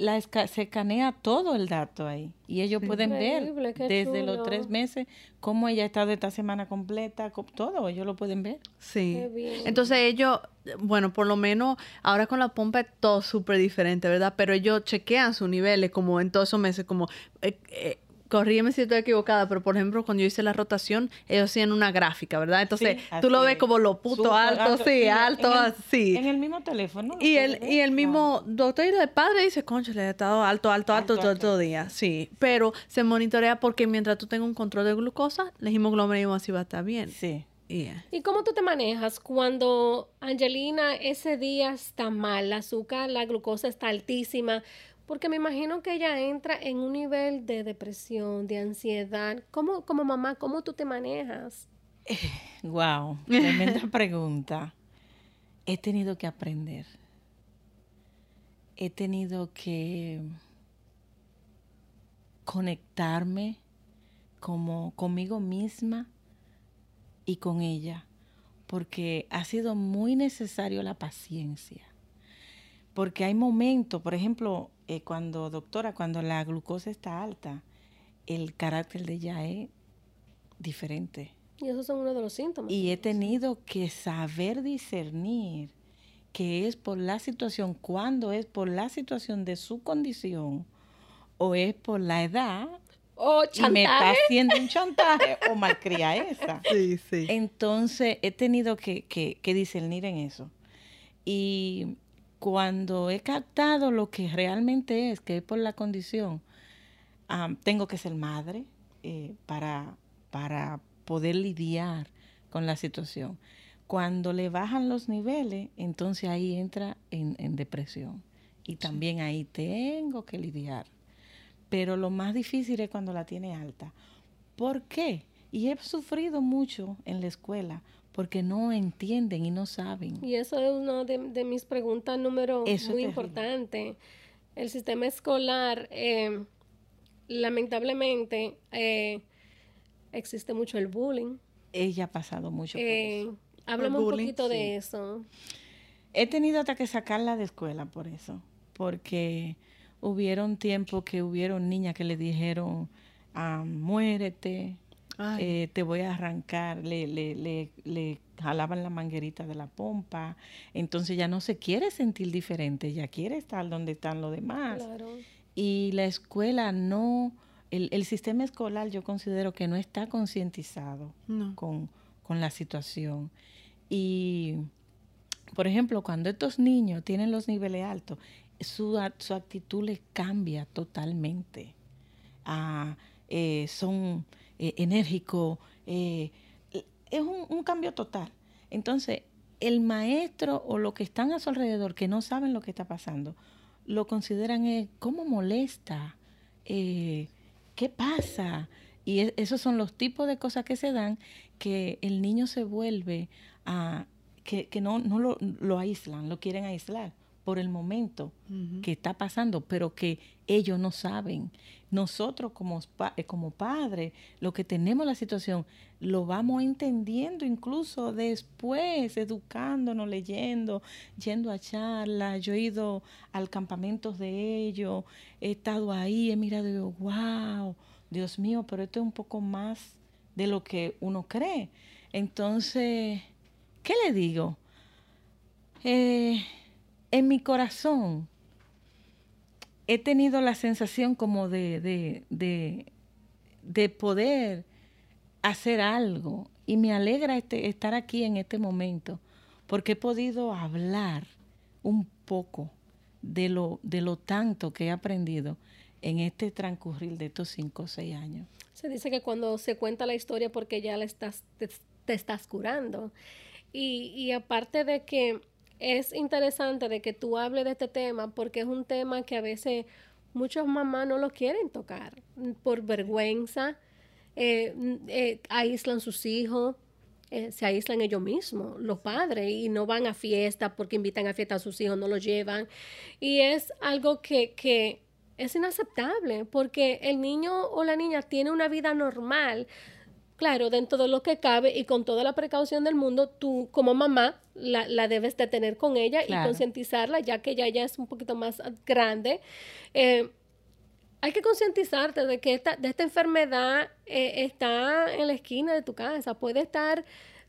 la esca- se escanea todo el dato ahí. Y ellos pueden Increíble, ver desde chulo. los tres meses cómo ella ha estado esta semana completa, co- todo, ellos lo pueden ver. Sí. Qué bien. Entonces ellos, bueno, por lo menos ahora con la pompa es todo súper diferente, ¿verdad? Pero ellos chequean sus niveles como en todos esos meses, como, eh, eh, corrígeme si estoy equivocada, pero por ejemplo cuando yo hice la rotación, ellos hacían una gráfica, ¿verdad? Entonces Sí, tú lo ves es. como lo puto alto, sí, en alto, en el- así. En el mismo teléfono. Y el, ver, y el mismo doctor y el padre dice, concho, le he estado alto, alto, alto, Alto, todo, el día. Sí, pero se monitorea porque mientras tú tengas un control de glucosa, la hemoglobina así va a estar bien. Sí. Yeah. ¿Y cómo tú te manejas cuando Angelina ese día está mal, el azúcar, la glucosa está altísima? Porque me imagino que ella entra en un nivel de depresión, de ansiedad. ¿Cómo, como mamá, cómo tú te manejas? Wow, tremenda pregunta. He tenido que aprender. He tenido que conectarme como conmigo misma y con ella, porque ha sido muy necesario la paciencia. Porque hay momentos, por ejemplo, eh, cuando, doctora, cuando la glucosa está alta, el carácter de ella es diferente. Y esos son uno de los síntomas. Y he tenido que saber discernir que es por la situación, cuando es por la situación de su condición o es por la edad O y me está haciendo un chantaje o malcría esa. Sí, sí. Entonces he tenido que, que- que discernir en eso. Y cuando he captado lo que realmente es, que es por la condición, tengo que ser madre eh, para, para poder lidiar con la situación. Cuando le bajan los niveles, entonces ahí entra en, en depresión. Y también ahí tengo que lidiar. Pero lo más difícil es cuando la tiene alta. ¿Por qué? Y he sufrido mucho en la escuela porque no entienden y no saben. Y eso es una de, de mis preguntas número Eso muy importante. El sistema escolar, eh, lamentablemente, eh, existe mucho el bullying. Ella ha pasado mucho por Eh, eso. háblame un bullying, poquito sí. de eso. He tenido hasta que sacarla de escuela por eso, porque hubieron tiempos que hubieron niñas que le dijeron, ah, muérete. Eh, te voy a arrancar, le, le, le, le jalaban la manguerita de la pompa, entonces ya no se quiere sentir diferente, ya quiere estar donde están los demás. Claro. Y la escuela no, el, el sistema escolar yo considero que no está concientizado No. con, con la situación. Y, por ejemplo, cuando estos niños tienen los niveles altos, su, su actitud les cambia totalmente. Ah, eh, son eh, enérgicos, eh, es un, cambio total. Entonces, el maestro o los que están a su alrededor, que no saben lo que está pasando, lo consideran eh, como molesta, eh, qué pasa. Y esos son los tipos de cosas que se dan que el niño se vuelve a, que, que no, no lo, lo aíslan, lo quieren aislar por el momento que está pasando, pero que ellos no saben. Nosotros como, eh, como padres, lo que tenemos la situación, lo vamos entendiendo incluso después, educándonos, leyendo, yendo a charlas. Yo he ido al campamento de ellos, he estado ahí, he mirado y digo, wow, Dios mío, pero esto es un poco más de lo que uno cree. Entonces, ¿qué le digo? Eh, en mi corazón he tenido la sensación como de, de, de, de poder hacer algo y me alegra este, estar aquí en este momento porque he podido hablar un poco de lo, de lo tanto que he aprendido en este transcurrir de estos cinco o seis años. Se dice que cuando se cuenta la historia porque ya estás, te, te estás curando. Y, y aparte de que es interesante de que tú hables de este tema porque es un tema que a veces muchas mamás no lo quieren tocar por vergüenza, eh, eh, aíslan sus hijos, eh, se aíslan ellos mismos, los padres, y no van a fiesta porque invitan a fiesta a sus hijos, no los llevan. Y es algo que, que es inaceptable porque el niño o la niña tiene una vida normal. Claro, dentro de lo que cabe y con toda la precaución del mundo, tú como mamá la, la debes de tener con ella y concientizarla, ya que ella ya es un poquito más grande. Eh, hay que concientizarte de que esta, de esta enfermedad eh, está en la esquina de tu casa, puede estar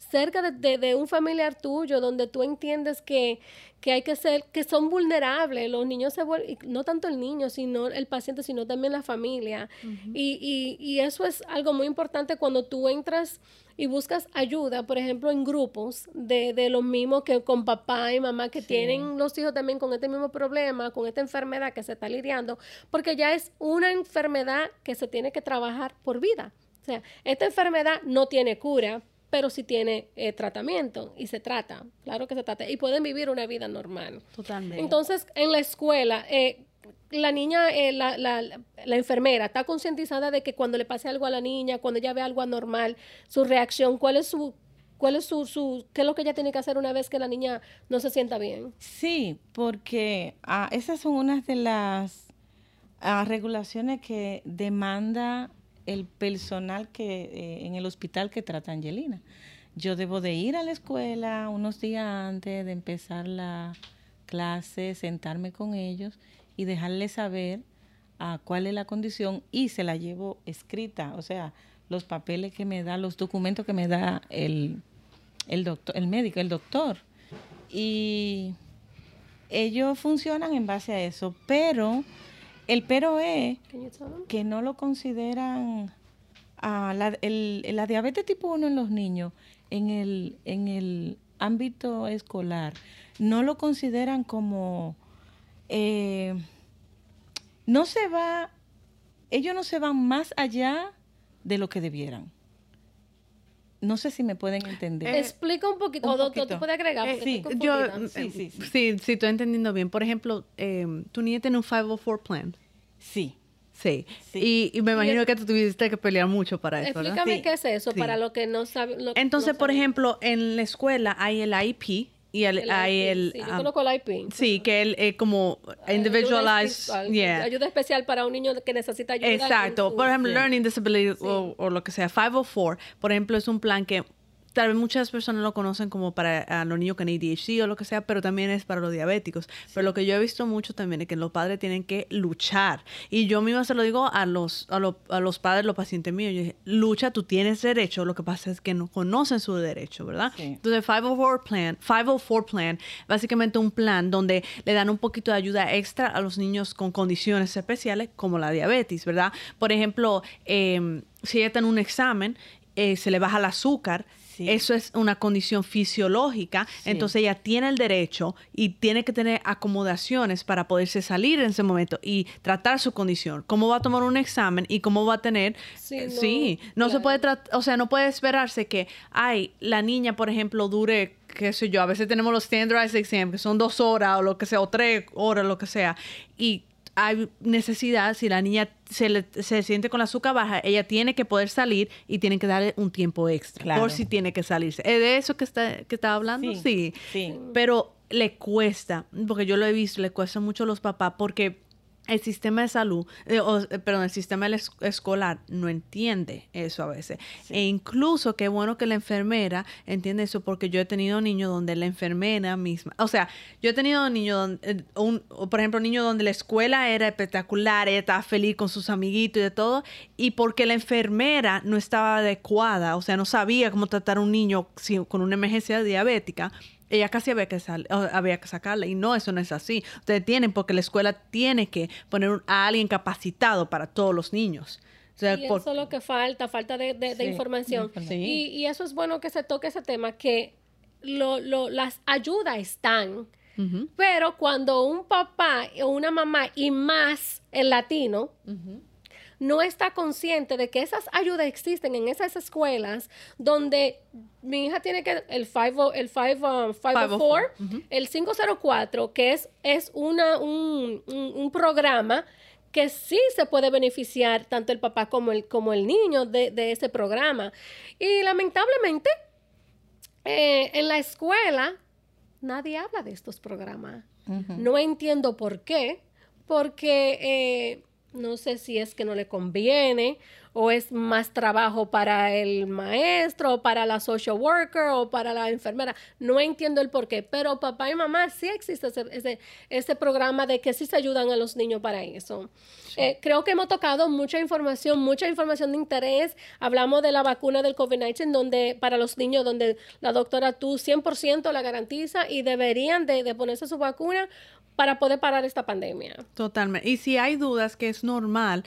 cerca de, un familiar tuyo donde tú entiendes que, que, hay que ser, que son vulnerables, los niños se vuelven, no tanto el niño, sino el paciente, sino también la familia. y, y, y, eso es algo muy importante cuando tú entras y buscas ayuda, por ejemplo, en grupos de, de los mismos que con papá y mamá que tienen los hijos también con este mismo problema, con esta enfermedad que se está lidiando, porque ya es una enfermedad que se tiene que trabajar por vida. O sea, esta enfermedad no tiene cura, pero sí tiene eh, tratamiento y se trata, claro que se trata, y pueden vivir una vida normal. Totalmente. Entonces, en la escuela, eh, la niña, eh, la, la, la, enfermera, está concientizada de que cuando le pase algo a la niña, cuando ella ve algo anormal, su reacción, cuál es su... ¿Cuál es su, su, qué es lo que ella tiene que hacer una vez que la niña no se sienta bien? Sí, porque ah, esas son unas de las ah, regulaciones que demanda el personal que eh, en el hospital que trata Angelina. Yo debo de ir a la escuela unos días antes de empezar la clase, sentarme con ellos y dejarles saber a cuál es la condición y se la llevo escrita, o sea, los papeles que me da, los documentos que me da el, el doctor, el médico, el doctor. Y ellos funcionan en base a eso, pero el pero es que no lo consideran a la, el, la diabetes tipo 1 en los niños en el, en el ámbito escolar, no lo consideran como eh, no se va, ellos no se van más allá de lo que debieran. No sé si me pueden entender. Explica un poquito, un tú puedes agregar. Eh, sí, yo, sí, sí, sí. sí, sí, estoy entendiendo bien. Por ejemplo, eh, tu niña tiene un 504 plan. Sí. Sí. Y, me imagino que tú tuviste que pelear mucho para eso. Explícame qué es eso, para lo que no saben. Entonces, por ejemplo, en la escuela hay el IP, y el, hay el, sí, yo conozco el IP. Sí, que él es como individualized. Ayuda, especial para un niño que necesita ayuda. Exacto. por ejemplo, Learning Disability o, o, lo que sea. 504, por ejemplo, es un plan que tal vez muchas personas lo conocen como para los niños con ADHD o lo que sea, pero también es para los diabéticos. Pero lo que yo he visto mucho también es que los padres tienen que luchar. Y yo misma se lo digo a los, a, los padres, los pacientes míos. Yo dije, lucha, tú tienes derecho. Lo que pasa es que no conocen su derecho, ¿verdad? Entonces, 504 Plan, 504 Plan, básicamente un plan donde le dan un poquito de ayuda extra a los niños con condiciones especiales como la diabetes, ¿verdad? Por ejemplo, eh, si ella está en un examen, eh, se le baja el azúcar, eso es una condición fisiológica, entonces ella tiene el derecho y tiene que tener acomodaciones para poderse salir en ese momento y tratar su condición. ¿Cómo va a tomar un examen y cómo va a tener? Sí, no, se puede tratar, o sea, no puede esperarse que, ay, la niña, por ejemplo, dure qué sé yo, a veces tenemos los standardized exams que son dos horas o lo que sea, o tres horas, lo que sea, y hay necesidad, si la niña se, se siente con la azúcar baja, ella tiene que poder salir y tienen que darle un tiempo extra por si tiene que salirse. ¿Es de eso que está que estaba hablando? Sí, sí. Pero le cuesta, porque yo lo he visto, le cuesta mucho a los papás porque el sistema de salud, eh, eh, perdón, el sistema escolar no entiende eso a veces. E incluso qué bueno que la enfermera entiende eso, porque yo he tenido niños donde la enfermera misma, o sea, yo he tenido niños, donde, eh, un, por ejemplo, niños donde la escuela era espectacular, ella estaba feliz con sus amiguitos y de todo, y porque la enfermera no estaba adecuada, o sea, no sabía cómo tratar a un niño con una emergencia diabética, ella casi había que, sal, había que sacarla. Y no, eso no es así. Ustedes tienen, porque la escuela tiene que poner a alguien capacitado para todos los niños. y eso es lo que falta, falta de, de, información. Y, y, eso es bueno que se toque ese tema, que lo, lo, las ayudas están, pero cuando un papá o una mamá, y más el latino, no está consciente de que esas ayudas existen en esas escuelas donde mi hija tiene que el 5 el 5 504, el 504 que es es una un, un, programa que sí se puede beneficiar tanto el papá como el, como el niño de, de ese programa. Y lamentablemente, eh, en la escuela nadie habla de estos programas. No entiendo por qué, porque eh, no sé si es que no le conviene o es más trabajo para el maestro o para la social worker o para la enfermera. No entiendo el por qué, pero papá y mamá sí existe ese, ese, programa de que sí se ayudan a los niños para eso. Eh, creo que hemos tocado mucha información, mucha información de interés. Hablamos de la vacuna del COVID-19 donde, para los niños, donde la doctora tú 100% la garantiza y deberían de, de ponerse su vacuna para poder parar esta pandemia. Totalmente. Y si hay dudas, que es normal,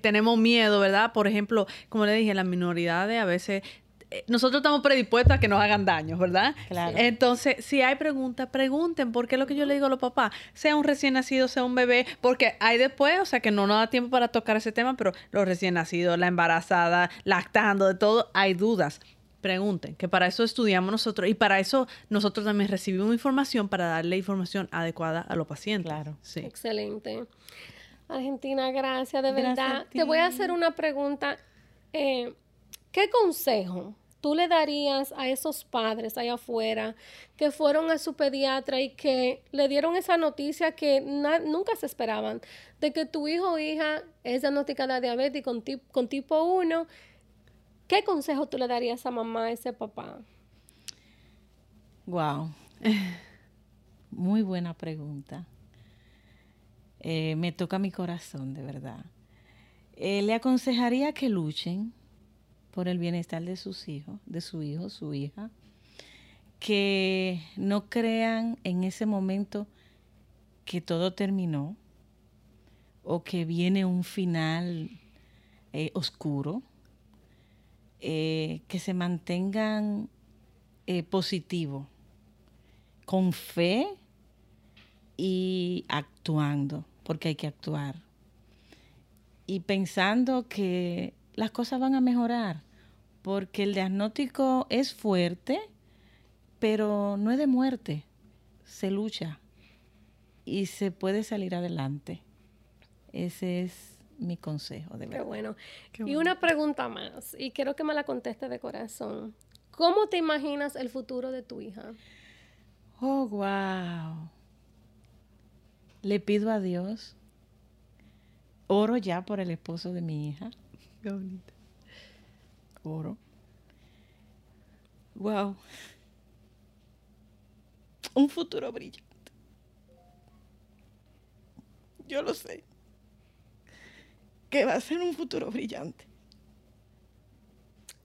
tenemos miedo, ¿verdad? Por ejemplo, como le dije, las minoridades a veces eh, nosotros estamos predispuestos a que nos hagan daño, ¿verdad? Claro. Entonces, si hay preguntas, pregunten, porque es lo que yo le digo a los papás, sea un recién nacido, sea un bebé, porque hay después, o sea, que no nos da tiempo para tocar ese tema, pero los recién nacidos, la embarazada, lactando, de todo, hay dudas pregunten, que para eso estudiamos nosotros y para eso nosotros también recibimos información para darle información adecuada a los pacientes. Claro. Sí. Excelente. Argentina, gracias, de verdad. Te voy a hacer una pregunta. Eh, ¿Qué consejo tú le darías a esos padres allá afuera que fueron a su pediatra y que le dieron esa noticia que nunca se esperaban, de que tu hijo o hija es diagnosticada diabetes con, con tipo 1 ¿Qué consejo tú le darías a mamá, a ese papá? Wow. Muy buena pregunta. Eh, me toca mi corazón, de verdad. Eh, le aconsejaría que luchen por el bienestar de sus hijos, de su hijo, su hija, que no crean en ese momento que todo terminó o que viene un final eh, oscuro eh, que se mantengan eh, positivos, con fe y actuando, porque hay que actuar. Y pensando que las cosas van a mejorar, porque el diagnóstico es fuerte, pero no es de muerte, se lucha y se puede salir adelante. Ese es mi consejo, de verdad. Qué bueno. Y una pregunta más, y quiero que me la conteste de corazón. ¿Cómo te imaginas el futuro de tu hija? Oh, wow. Le pido a Dios. Oro ya por el esposo de mi hija. Qué bonito. Oro. Wow. Un futuro brillante. Yo lo sé que va a ser un futuro brillante.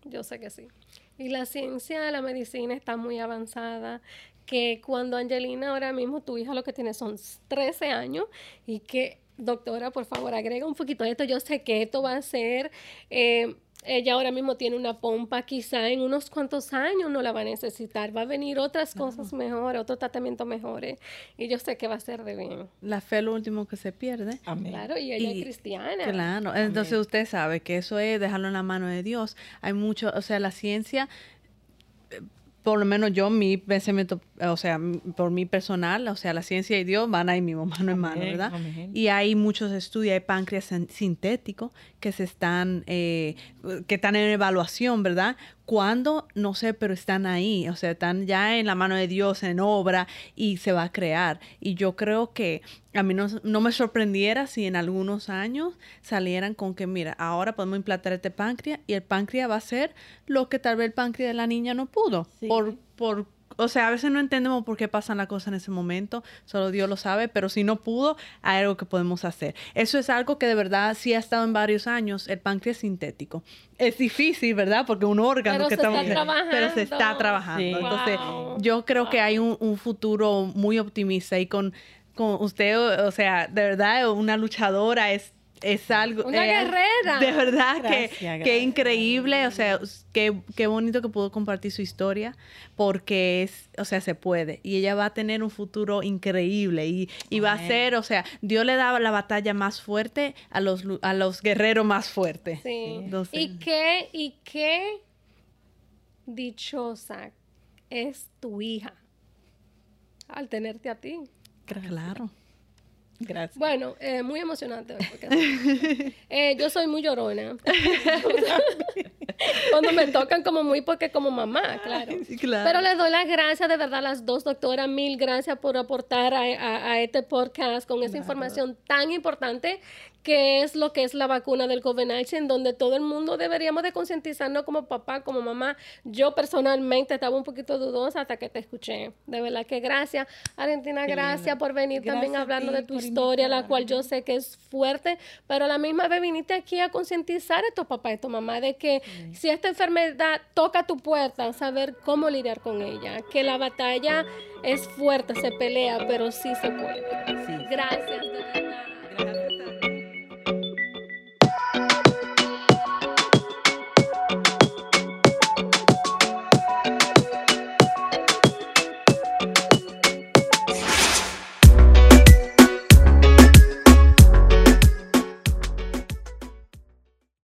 Yo sé que sí. Y la ciencia la medicina está muy avanzada, que cuando Angelina ahora mismo, tu hija lo que tiene son 13 años y que, doctora, por favor, agrega un poquito de esto. Yo sé que esto va a ser... Eh, ella ahora mismo tiene una pompa, quizá en unos cuantos años no la va a necesitar, va a venir otras cosas mejores, otro tratamiento mejores, y yo sé que va a ser de bien. La fe es lo último que se pierde. Claro, y ella es cristiana. Claro, entonces usted sabe que eso es dejarlo en la mano de Dios. Hay mucho, o sea, la ciencia por lo menos yo, mi pensamiento, o sea, por mi personal, o sea, la ciencia y Dios van ahí mismo, mano en mano, ¿verdad? Y hay muchos estudios, hay páncreas sintéticos que se están, eh, que están en evaluación, ¿verdad? ¿Cuándo? No sé, pero están ahí, o sea, están ya en la mano de Dios, en obra, y se va a crear. Y yo creo que a mí no, me sorprendiera si en algunos años salieran con que, mira, ahora podemos implantar este páncreas y el páncreas va a ser lo que tal vez el páncreas de la niña no pudo. Por, por, o sea, a veces no entendemos por qué pasan las cosas en ese momento, solo Dios lo sabe, pero si no pudo, hay algo que podemos hacer. Eso es algo que de verdad sí ha estado en varios años, el páncreas sintético. Es difícil, ¿verdad? Porque un órgano que estamos... Pero se está trabajando. Entonces, yo creo que hay un, un futuro muy optimista y con con usted, o sea, de verdad, una luchadora es es algo... Una eh, guerrera. De verdad que, Gracias, que increíble, o sea, qué, qué bonito que pudo compartir su historia, porque es, o sea, se puede. Y ella va a tener un futuro increíble y, y va a ser, o sea, Dios le da la batalla más fuerte a los, a los guerreros más fuertes. Sí. Entonces- Y qué, y qué dichosa es tu hija al tenerte a ti. Claro. Gracias. Bueno, eh, muy emocionante. porque- Eh, yo soy muy llorona. Cuando me tocan como muy porque como mamá, claro. Claro. Pero les doy las gracias de verdad a las dos doctoras. Mil gracias por aportar a, a- a este podcast con esa información tan importante que es lo que es la vacuna del COVID-19, en donde todo el mundo deberíamos de concientizarnos como papá, como mamá. Yo personalmente estaba un poquito dudosa hasta que te escuché. De verdad que gracias. Argentina, Qué gracias lindo. por venir también Gracias hablando de tu historia, la cual yo sé que es fuerte, pero a la misma vez viniste aquí a concientizar a estos papás y a tu mamá de que si esta enfermedad toca tu puerta, saber cómo lidiar con ella, que la batalla es fuerte, se pelea, pero sí se puede. Sí. Gracias, de verdad. Gracias.